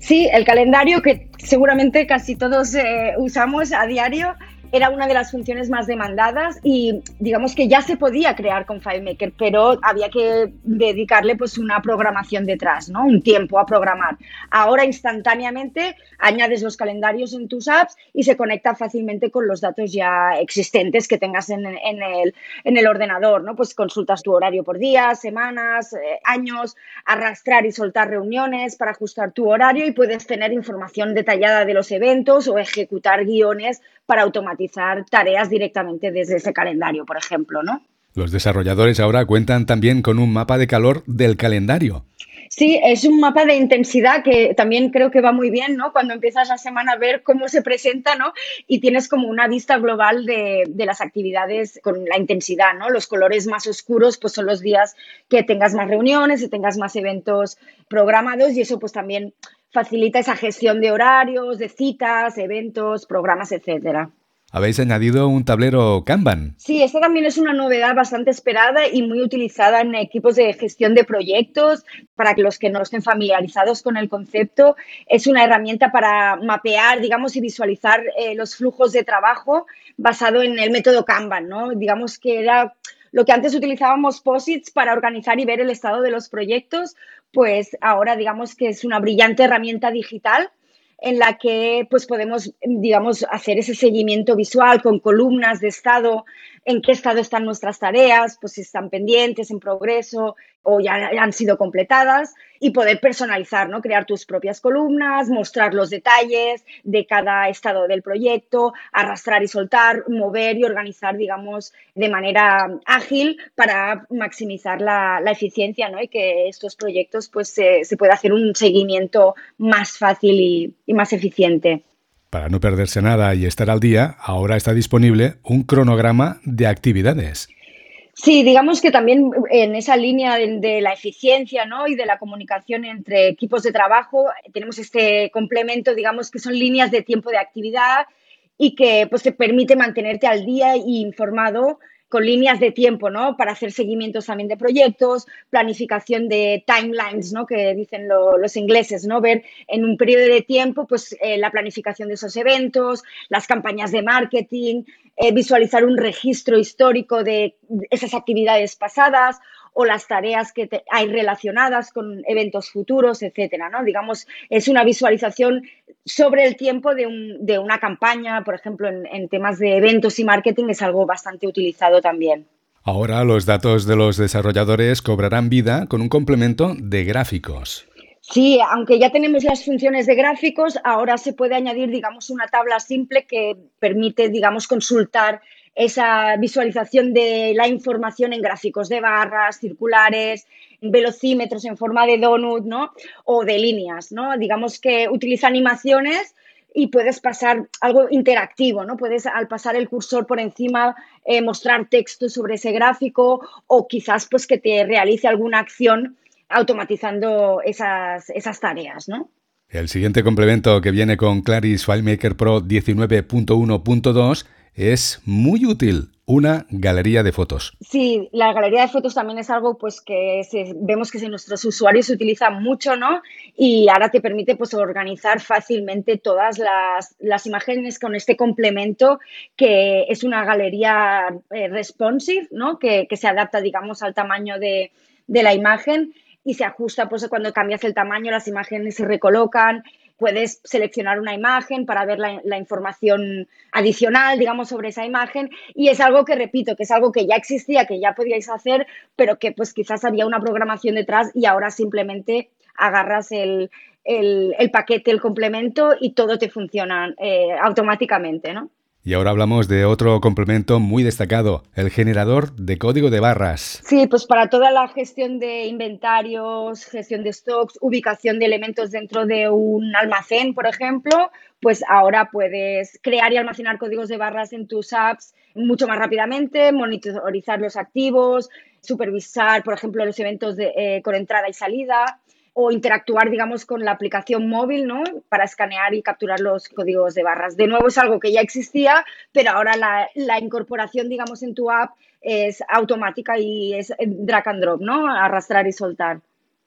Sí, el calendario que seguramente casi todos eh, usamos a diario era una de las funciones más demandadas y digamos que ya se podía crear con FileMaker, pero había que dedicarle pues una programación detrás, ¿no? Un tiempo a programar. Ahora instantáneamente añades los calendarios en tus apps y se conecta fácilmente con los datos ya existentes que tengas en, el, en el, ordenador, ¿no? Pues consultas tu horario por días, semanas, eh, años, arrastrar y soltar reuniones para ajustar tu horario y puedes tener información detallada de los eventos o ejecutar guiones para automatizar tareas directamente desde ese calendario, por ejemplo, ¿no? Los desarrolladores ahora cuentan también con un mapa de calor del calendario. Sí, es un mapa de intensidad que también creo que va muy bien, ¿no? Cuando empiezas la semana a ver cómo se presenta, ¿no? Y tienes como una vista global de, de, las actividades con la intensidad, ¿no? Los colores más oscuros, pues son los días que tengas más reuniones, que tengas más eventos programados y eso pues también facilita esa gestión de horarios, de citas, eventos, programas, etcétera. habéis añadido un tablero Kanban. Sí, esta también es una novedad bastante esperada y muy utilizada en equipos de gestión de proyectos. Para los que no estén familiarizados con el concepto, es una herramienta para mapear, digamos, y visualizar eh, los flujos de trabajo basado en el método Kanban, ¿no? Digamos que era lo que antes utilizábamos POSITs para organizar y ver el estado de los proyectos, pues ahora digamos que es una brillante herramienta digital en la que pues podemos, digamos, hacer ese seguimiento visual con columnas de estado, en qué estado están nuestras tareas, pues si están pendientes, en progreso o ya han sido completadas y poder personalizar, ¿no? Crear tus propias columnas, mostrar los detalles de cada estado del proyecto, arrastrar y soltar, mover y organizar, digamos, de manera ágil para maximizar la, eficiencia, ¿no? Y que estos proyectos, pues, se, se pueda hacer un seguimiento más fácil y, y más eficiente. Para no perderse nada y estar al día, ahora está disponible un cronograma de actividades. Sí, digamos que también en esa línea de, la eficiencia ¿no? y de la comunicación entre equipos de trabajo tenemos este complemento, digamos que son líneas de tiempo de actividad y que pues, te permite mantenerte al día y informado con líneas de tiempo, ¿no? Para hacer seguimientos también de proyectos, planificación de timelines, ¿no? Que dicen los ingleses, ¿no? Ver en un periodo de tiempo, pues, eh, la planificación de esos eventos, las campañas de marketing, eh, visualizar un registro histórico de esas actividades pasadas o las tareas que hay relacionadas con eventos futuros, etcétera, ¿no? Digamos, es una visualización sobre el tiempo de, una campaña, por ejemplo, en, temas de eventos y marketing es algo bastante utilizado también. Ahora los datos de los desarrolladores cobrarán vida con un complemento de gráficos. Sí, aunque ya tenemos las funciones de gráficos, ahora se puede añadir, digamos, una tabla simple que permite, digamos, consultar esa visualización de la información en gráficos de barras, circulares, velocímetros en forma de donut, ¿no? O de líneas, ¿no? Digamos que utiliza animaciones y puedes pasar algo interactivo, ¿no? Puedes al pasar el cursor por encima eh, mostrar texto sobre ese gráfico o quizás pues que te realice alguna acción automatizando esas, esas tareas, ¿no? El siguiente complemento que viene con Claris FileMaker Pro 19.1.2 es muy útil una galería de fotos. Sí, la galería de fotos también es algo pues que vemos que nuestros usuarios se utiliza mucho, ¿no? Y ahora te permite pues organizar fácilmente todas las, imágenes con este complemento que es una galería eh, responsive, ¿no? Que, se adapta, digamos, al tamaño de, de la imagen y se ajusta pues cuando cambias el tamaño, las imágenes se recolocan puedes seleccionar una imagen para ver la, información adicional, digamos, sobre esa imagen. Y es algo que, repito, que es algo que ya existía, que ya podíais hacer, pero que pues quizás había una programación detrás y ahora simplemente agarras el, paquete, el complemento y todo te funciona eh, automáticamente, ¿no? Y ahora hablamos de otro complemento muy destacado, el generador de código de barras. Sí, pues para toda la gestión de inventarios, gestión de stocks, ubicación de elementos dentro de un almacén, por ejemplo, pues ahora puedes crear y almacenar códigos de barras en tus apps mucho más rápidamente, monitorizar los activos, supervisar, por ejemplo, los eventos de, eh, con entrada y salida o interactuar, digamos, con la aplicación móvil, ¿no? Para escanear y capturar los códigos de barras. De nuevo, es algo que ya existía, pero ahora la, incorporación, digamos, en tu app es automática y es drag and drop, ¿no? Arrastrar y soltar.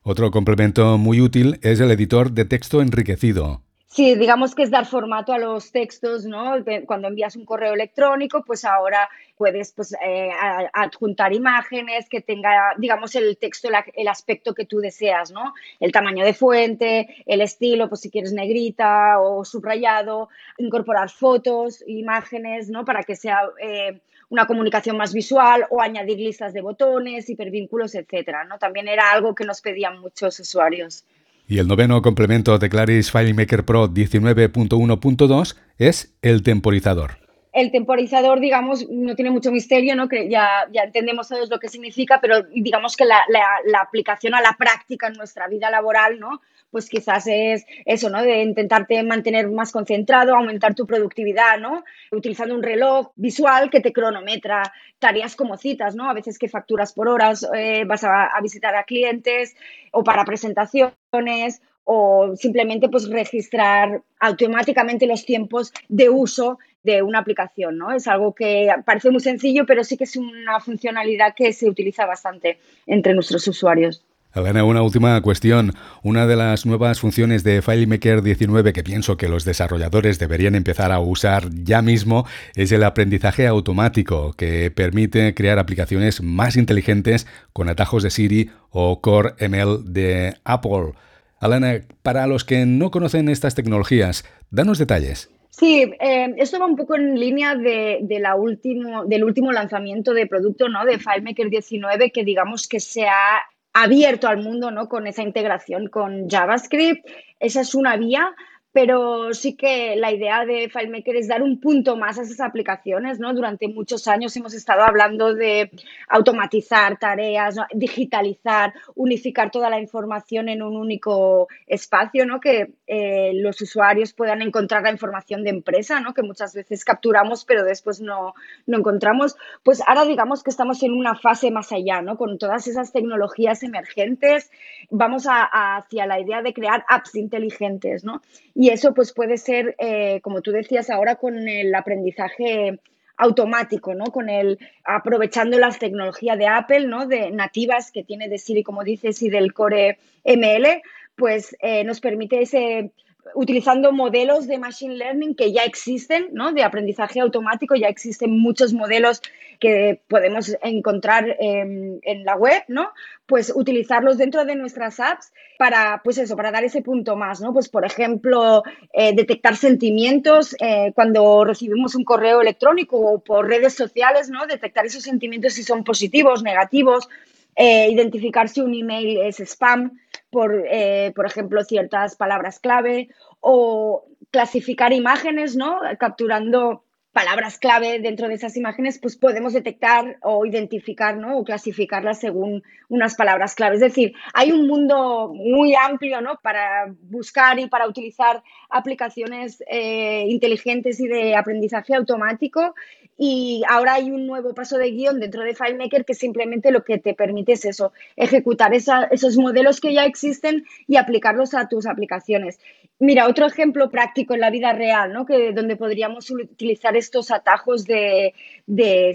Otro complemento muy útil es el editor de texto enriquecido. Sí, digamos que es dar formato a los textos, ¿no? Cuando envías un correo electrónico, pues ahora puedes pues, eh, adjuntar imágenes que tenga, digamos, el texto, el aspecto que tú deseas, ¿no? El tamaño de fuente, el estilo, pues si quieres negrita o subrayado, incorporar fotos, imágenes, ¿no? Para que sea eh, una comunicación más visual o añadir listas de botones, hipervínculos, etcétera, ¿no? También era algo que nos pedían muchos usuarios. Y el noveno complemento de Claris FileMaker Pro 19.1.2 es el temporizador el temporizador, digamos, no tiene mucho misterio, ¿no? Que ya, ya entendemos todos lo que significa, pero digamos que la, la, aplicación a la práctica en nuestra vida laboral, ¿no? Pues quizás es eso, ¿no? De intentarte mantener más concentrado, aumentar tu productividad, ¿no? Utilizando un reloj visual que te cronometra tareas como citas, ¿no? A veces que facturas por horas, eh, vas a, a visitar a clientes o para presentaciones o simplemente pues registrar automáticamente los tiempos de uso de una aplicación, ¿no? Es algo que parece muy sencillo, pero sí que es una funcionalidad que se utiliza bastante entre nuestros usuarios. Elena, una última cuestión. Una de las nuevas funciones de FileMaker 19 que pienso que los desarrolladores deberían empezar a usar ya mismo es el aprendizaje automático, que permite crear aplicaciones más inteligentes con atajos de Siri o Core ML de Apple. Elena, para los que no conocen estas tecnologías, danos detalles. Sí, eh, esto va un poco en línea de, la último, del último lanzamiento de producto ¿no? de FileMaker 19, que digamos que se ha abierto al mundo ¿no? con esa integración con JavaScript. Esa es una vía, pero sí que la idea de FileMaker es dar un punto más a esas aplicaciones, ¿no? Durante muchos años hemos estado hablando de automatizar tareas, digitalizar, unificar toda la información en un único espacio, ¿no? Que eh, los usuarios puedan encontrar la información de empresa, ¿no? Que muchas veces capturamos pero después no, no encontramos. Pues ahora digamos que estamos en una fase más allá, ¿no? Con todas esas tecnologías emergentes, vamos hacia la idea de crear apps inteligentes, ¿no? Y eso pues puede ser, eh, como tú decías ahora, con el aprendizaje automático, ¿no? Con el aprovechando las tecnologías de Apple, ¿no? De nativas que tiene de Siri, como dices, y del Core ML, pues eh, nos permite ese utilizando modelos de machine learning que ya existen, ¿no? De aprendizaje automático, ya existen muchos modelos que podemos encontrar en la web, ¿no? Pues utilizarlos dentro de nuestras apps para, pues eso, para dar ese punto más, ¿no? Pues, por ejemplo, eh, detectar sentimientos eh, cuando recibimos un correo electrónico o por redes sociales, ¿no? Detectar esos sentimientos si son positivos, negativos, eh, identificar si un email es spam por, eh, por ejemplo, ciertas palabras clave o clasificar imágenes, ¿no? Capturando palabras clave dentro de esas imágenes, pues podemos detectar o identificar, ¿no? O clasificarlas según unas palabras clave. Es decir, hay un mundo muy amplio, ¿no? Para buscar y para utilizar aplicaciones eh, inteligentes y de aprendizaje automático. Y ahora hay un nuevo paso de guion dentro de FileMaker que simplemente lo que te permite es eso, ejecutar esos modelos que ya existen y aplicarlos a tus aplicaciones. Mira, otro ejemplo práctico en la vida real, ¿no? Que, donde podríamos utilizar estos atajos de,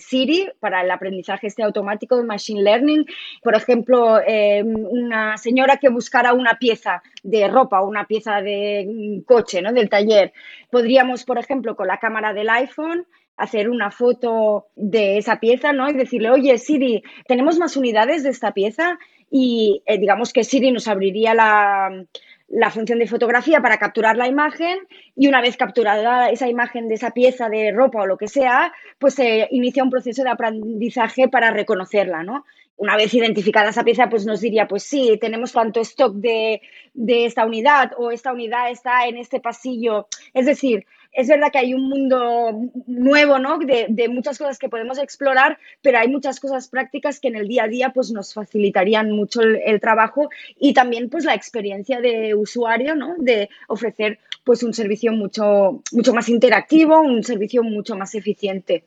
Siri para el aprendizaje este automático de Machine Learning. Por ejemplo, eh, una señora que buscara una pieza de ropa o una pieza de coche, ¿no? Del taller. Podríamos, por ejemplo, con la cámara del iPhone, hacer una foto de esa pieza, ¿no? Y decirle, oye, Siri, ¿tenemos más unidades de esta pieza? Y eh, digamos que Siri nos abriría la, la función de fotografía para capturar la imagen y una vez capturada esa imagen de esa pieza de ropa o lo que sea, pues se inicia un proceso de aprendizaje para reconocerla, ¿no? Una vez identificada esa pieza, pues nos diría, pues sí, tenemos tanto stock de, de esta unidad o esta unidad está en este pasillo. Es decir, es verdad que hay un mundo nuevo, ¿no? De, muchas cosas que podemos explorar, pero hay muchas cosas prácticas que en el día a día pues nos facilitarían mucho el, trabajo y también pues la experiencia de usuario, ¿no? De ofrecer pues un servicio mucho, mucho más interactivo, un servicio mucho más eficiente.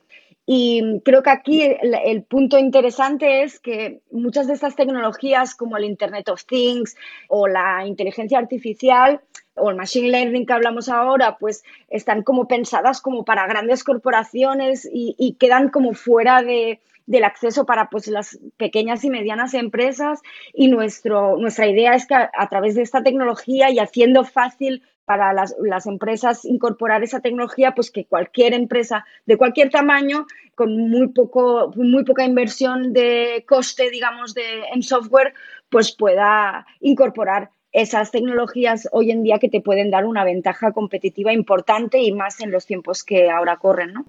Y creo que aquí el, punto interesante es que muchas de estas tecnologías como el Internet of Things o la inteligencia artificial o el machine learning que hablamos ahora, pues están como pensadas como para grandes corporaciones y, quedan como fuera de, del acceso para pues las pequeñas y medianas empresas. Y nuestro, nuestra idea es que a través de esta tecnología y haciendo fácil para las, empresas incorporar esa tecnología, pues que cualquier empresa de cualquier tamaño, con muy, poco, muy poca inversión de coste, digamos, de, en software, pues pueda incorporar esas tecnologías hoy en día que te pueden dar una ventaja competitiva importante y más en los tiempos que ahora corren, ¿no?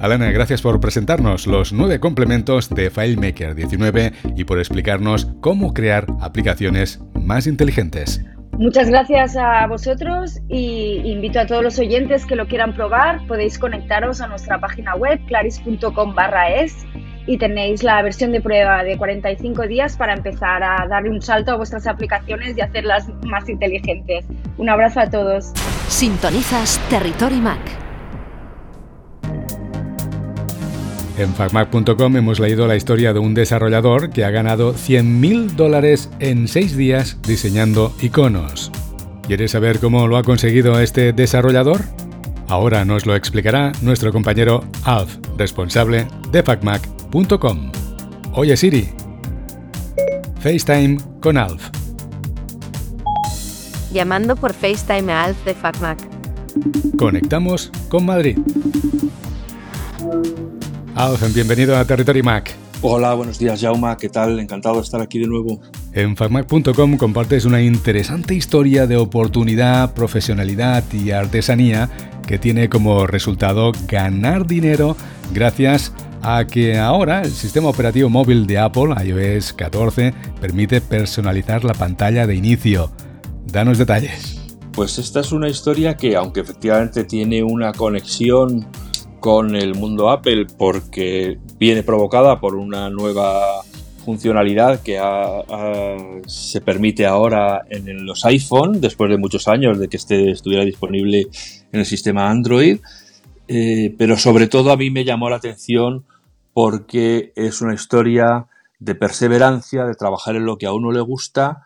Alana, gracias por presentarnos los nueve complementos de FileMaker 19 y por explicarnos cómo crear aplicaciones más inteligentes. Muchas gracias a vosotros y invito a todos los oyentes que lo quieran probar. Podéis conectaros a nuestra página web claris.com barra es y tenéis la versión de prueba de 45 días para empezar a darle un salto a vuestras aplicaciones y hacerlas más inteligentes. Un abrazo a todos. Sintonizas Territory Mac. En facmac.com hemos leído la historia de un desarrollador que ha ganado 100.000 dólares en 6 días diseñando iconos. ¿Quieres saber cómo lo ha conseguido este desarrollador? Ahora nos lo explicará nuestro compañero Alf, responsable de facmac.com. Oye Siri, FaceTime con Alf. Llamando por FaceTime a Alf de FacMac. Conectamos con Madrid. Alf, bienvenido a Territory Mac. Hola, buenos días, Jauma. ¿Qué tal? Encantado de estar aquí de nuevo. En facmac.com compartes una interesante historia de oportunidad, profesionalidad y artesanía que tiene como resultado ganar dinero gracias a que ahora el sistema operativo móvil de Apple, iOS 14, permite personalizar la pantalla de inicio. Danos detalles. Pues esta es una historia que, aunque efectivamente tiene una conexión con el mundo Apple porque viene provocada por una nueva funcionalidad que se permite ahora en los iPhone después de muchos años de que este estuviera disponible en el sistema Android. Eh, pero sobre todo a mí me llamó la atención porque es una historia de perseverancia, de trabajar en lo que a uno le gusta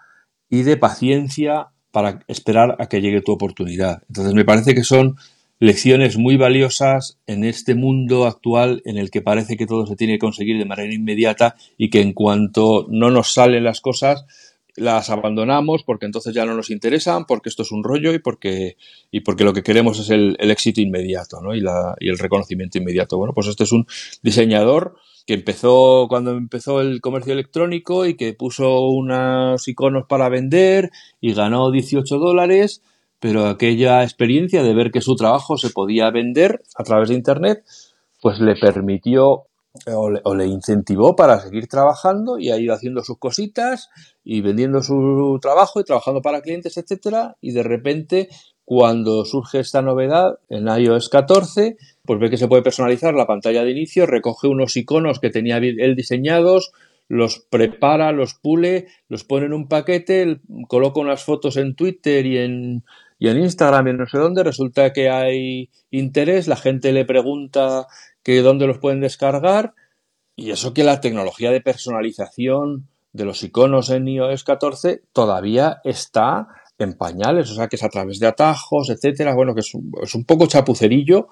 y de paciencia para esperar a que llegue tu oportunidad. Entonces me parece que son lecciones muy valiosas en este mundo actual en el que parece que todo se tiene que conseguir de manera inmediata y que en cuanto no nos salen las cosas las abandonamos porque entonces ya no nos interesan, porque esto es un rollo y porque, y porque lo que queremos es el, éxito inmediato ¿no? y, la, y el reconocimiento inmediato. Bueno, pues este es un diseñador que empezó cuando empezó el comercio electrónico y que puso unos iconos para vender y ganó 18 dólares pero aquella experiencia de ver que su trabajo se podía vender a través de Internet, pues le permitió o le, incentivó para seguir trabajando y ha ido haciendo sus cositas y vendiendo su trabajo y trabajando para clientes, etcétera, y de repente cuando surge esta novedad en iOS 14, pues ve que se puede personalizar la pantalla de inicio, recoge unos iconos que tenía él diseñados, los prepara, los pule, los pone en un paquete, coloca unas fotos en Twitter y en y en Instagram y no sé dónde resulta que hay interés, la gente le pregunta que dónde los pueden descargar y eso que la tecnología de personalización de los iconos en iOS 14 todavía está en pañales, o sea que es a través de atajos, etcétera, bueno, que es un, es un poco chapucerillo,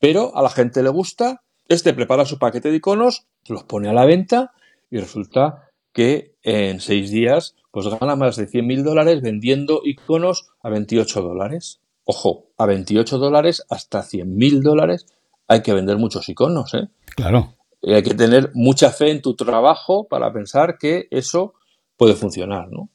pero a la gente le gusta, este prepara su paquete de iconos, los pone a la venta y resulta que en seis días pues gana más de 100 mil dólares vendiendo iconos a 28 dólares. Ojo, a 28 dólares hasta 100 mil dólares hay que vender muchos iconos, ¿eh? Claro. Y hay que tener mucha fe en tu trabajo para pensar que eso puede funcionar, ¿no?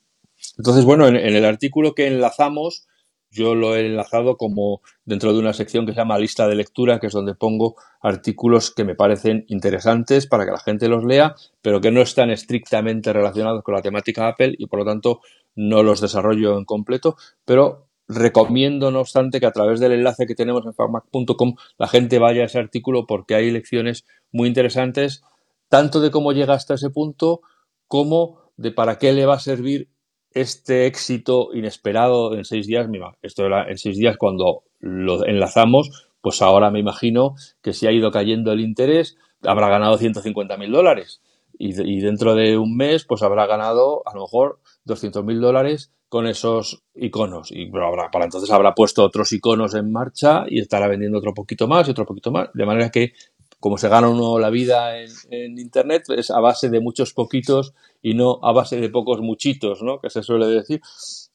Entonces, bueno, en el artículo que enlazamos yo lo he enlazado como dentro de una sección que se llama lista de lectura, que es donde pongo artículos que me parecen interesantes para que la gente los lea, pero que no están estrictamente relacionados con la temática Apple y por lo tanto no los desarrollo en completo, pero recomiendo no obstante que a través del enlace que tenemos en farmac.com la gente vaya a ese artículo porque hay lecciones muy interesantes tanto de cómo llega hasta ese punto como de para qué le va a servir este éxito inesperado en seis días, esto era en seis días cuando lo enlazamos, pues ahora me imagino que si ha ido cayendo el interés, habrá ganado 150 mil dólares. Y, dentro de un mes, pues habrá ganado a lo mejor 200 mil dólares con esos iconos. Y para entonces habrá puesto otros iconos en marcha y estará vendiendo otro poquito más y otro poquito más. De manera que como se gana uno la vida en, Internet, es a base de muchos poquitos y no a base de pocos muchitos, ¿no? Que se suele decir.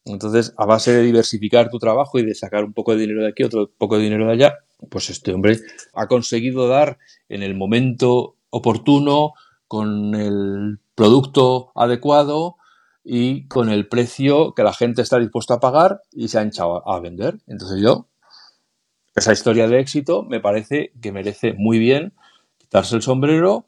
Entonces, a base de diversificar tu trabajo y de sacar un poco de dinero de aquí, otro poco de dinero de allá, pues este hombre ha conseguido dar en el momento oportuno, con el producto adecuado y con el precio que la gente está dispuesta a pagar y se ha echado a vender. Entonces yo esa historia de éxito me parece que merece muy bien quitarse el sombrero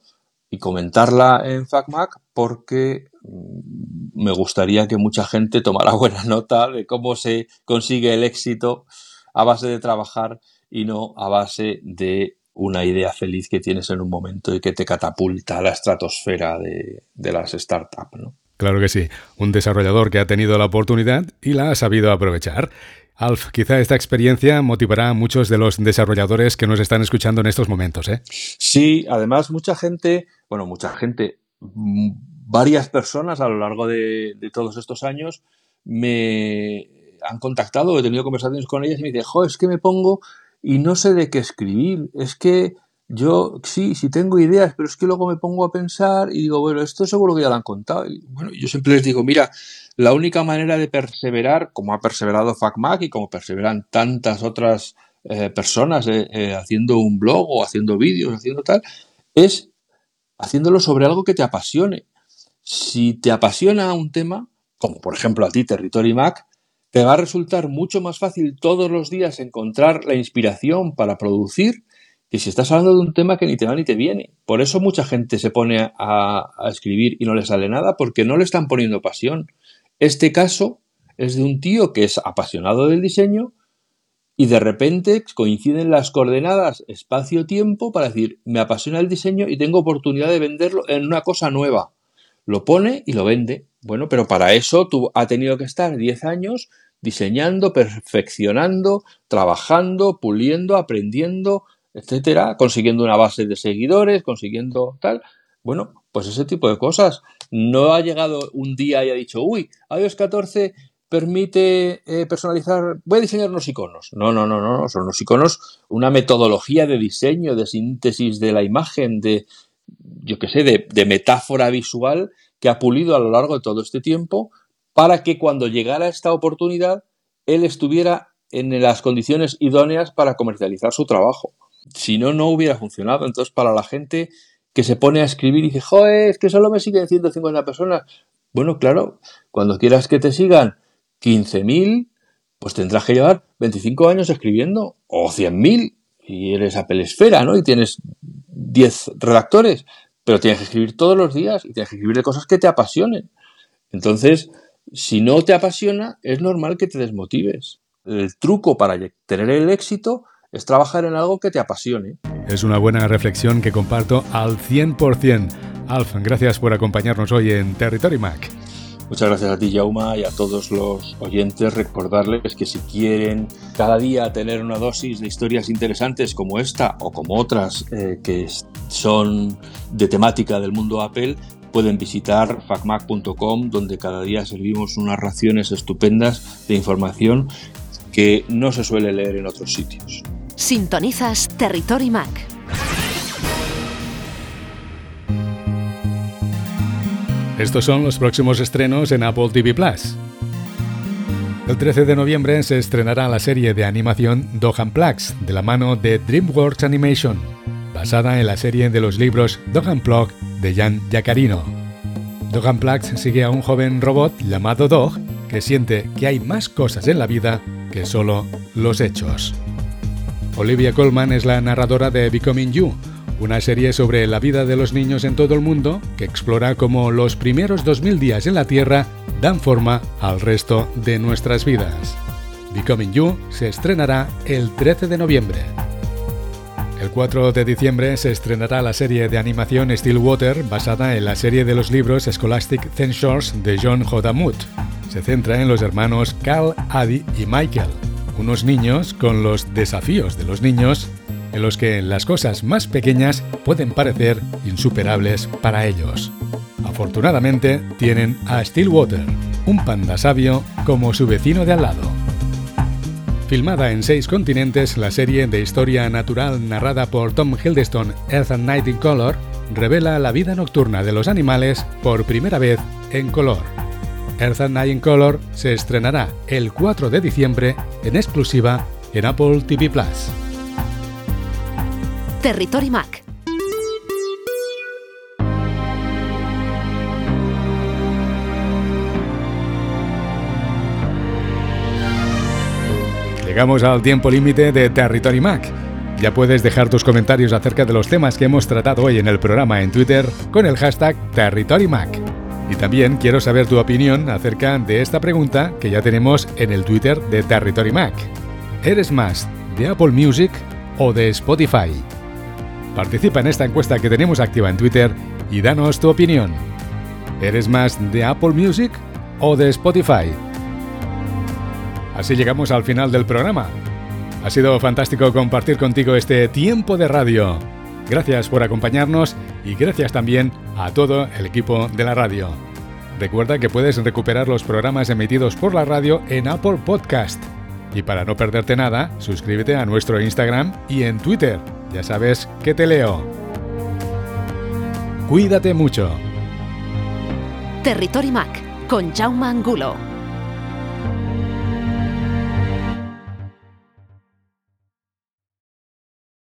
y comentarla en FacMac porque mm, me gustaría que mucha gente tomara (laughs) buena nota de cómo se consigue el éxito a base de trabajar y no a base de una idea feliz que tienes en un momento y que te catapulta a la estratosfera de, de las startups. ¿no? Claro que sí, un desarrollador que ha tenido la oportunidad y la ha sabido aprovechar. Alf, quizá esta experiencia motivará a muchos de los desarrolladores que nos están escuchando en estos momentos, ¿eh? Sí, además mucha gente, bueno, mucha gente, mm, varias personas a lo largo de, todos estos años me han contactado, he tenido conversaciones con ellas y me dicen, jo, es que me pongo y no sé de qué escribir. Es que yo sí, sí tengo ideas, pero es que luego me pongo a pensar y digo, bueno, esto seguro que ya lo han contado. Bueno, yo siempre les digo, mira, la única manera de perseverar, como ha perseverado FacMac y como perseveran tantas otras eh, personas eh, eh, haciendo un blog o haciendo vídeos, haciendo tal, es haciéndolo sobre algo que te apasione. Si te apasiona un tema, como por ejemplo a ti, Territory Mac, te va a resultar mucho más fácil todos los días encontrar la inspiración para producir que si estás hablando de un tema que ni te va ni te viene. Por eso mucha gente se pone a, escribir y no le sale nada, porque no le están poniendo pasión. Este caso es de un tío que es apasionado del diseño y de repente coinciden las coordenadas espacio-tiempo para decir, me apasiona el diseño y tengo oportunidad de venderlo en una cosa nueva. Lo pone y lo vende. Bueno, pero para eso tú ha tenido que estar 10 años diseñando, perfeccionando, trabajando, puliendo, aprendiendo, etcétera, consiguiendo una base de seguidores, consiguiendo tal. Bueno, pues ese tipo de cosas. No ha llegado un día y ha dicho, uy, iOS 14 permite eh, personalizar, voy a diseñar unos iconos. No, no, no, no, son unos iconos, una metodología de diseño, de síntesis de la imagen, de, yo qué sé, de, de metáfora visual que ha pulido a lo largo de todo este tiempo para que cuando llegara esta oportunidad él estuviera en las condiciones idóneas para comercializar su trabajo si no, no hubiera funcionado. Entonces, para la gente que se pone a escribir y dice, joder, es que solo me siguen 150 personas. Bueno, claro, cuando quieras que te sigan 15.000, pues tendrás que llevar 25 años escribiendo, o 100.000, y eres Apple Esfera, ¿no? Y tienes 10 redactores, pero tienes que escribir todos los días y tienes que escribir de cosas que te apasionen. Entonces, si no te apasiona, es normal que te desmotives. El truco para tener el éxito es trabajar en algo que te apasione. Es una buena reflexión que comparto al 100%. Alf, gracias por acompañarnos hoy en Territory Mac. Muchas gracias a ti, Jauma, y a todos los oyentes. Recordarles que si quieren cada día tener una dosis de historias interesantes como esta o como otras eh, que son de temática del mundo Apple, pueden visitar facmac.com, donde cada día servimos unas raciones estupendas de información que no se suele leer en otros sitios. Sintonizas Territory Mac. Estos son los próximos estrenos en Apple TV Plus. El 13 de noviembre se estrenará la serie de animación Dohan Plugs de la mano de DreamWorks Animation, basada en la serie de los libros Dohan Plug de Jan Yacarino. Dohan Plugs sigue a un joven robot llamado Dog que siente que hay más cosas en la vida que solo los hechos. Olivia Colman es la narradora de Becoming You, una serie sobre la vida de los niños en todo el mundo que explora cómo los primeros 2000 días en la Tierra dan forma al resto de nuestras vidas. Becoming You se estrenará el 13 de noviembre. El 4 de diciembre se estrenará la serie de animación Stillwater basada en la serie de los libros Scholastic Censures de John Hodamut. Se centra en los hermanos Cal, Adi y Michael, unos niños con los desafíos de los niños en los que las cosas más pequeñas pueden parecer insuperables para ellos. Afortunadamente tienen a Stillwater, un panda sabio como su vecino de al lado. Filmada en seis continentes, la serie de historia natural narrada por Tom Hiddleston, Earth and Night in Color, revela la vida nocturna de los animales por primera vez en color. Earth and Night in Color se estrenará el 4 de diciembre en exclusiva en Apple TV. Territory Mac. Llegamos al tiempo límite de Territory Mac. Ya puedes dejar tus comentarios acerca de los temas que hemos tratado hoy en el programa en Twitter con el hashtag TerritoryMac. Y también quiero saber tu opinión acerca de esta pregunta que ya tenemos en el Twitter de Territory Mac. ¿Eres más de Apple Music o de Spotify? Participa en esta encuesta que tenemos activa en Twitter y danos tu opinión. ¿Eres más de Apple Music o de Spotify? Así llegamos al final del programa. Ha sido fantástico compartir contigo este tiempo de radio. Gracias por acompañarnos y gracias también a todo el equipo de la radio. Recuerda que puedes recuperar los programas emitidos por la radio en Apple Podcast. Y para no perderte nada, suscríbete a nuestro Instagram y en Twitter. Ya sabes que te leo. Cuídate mucho. Territory Mac con Jaume Angulo.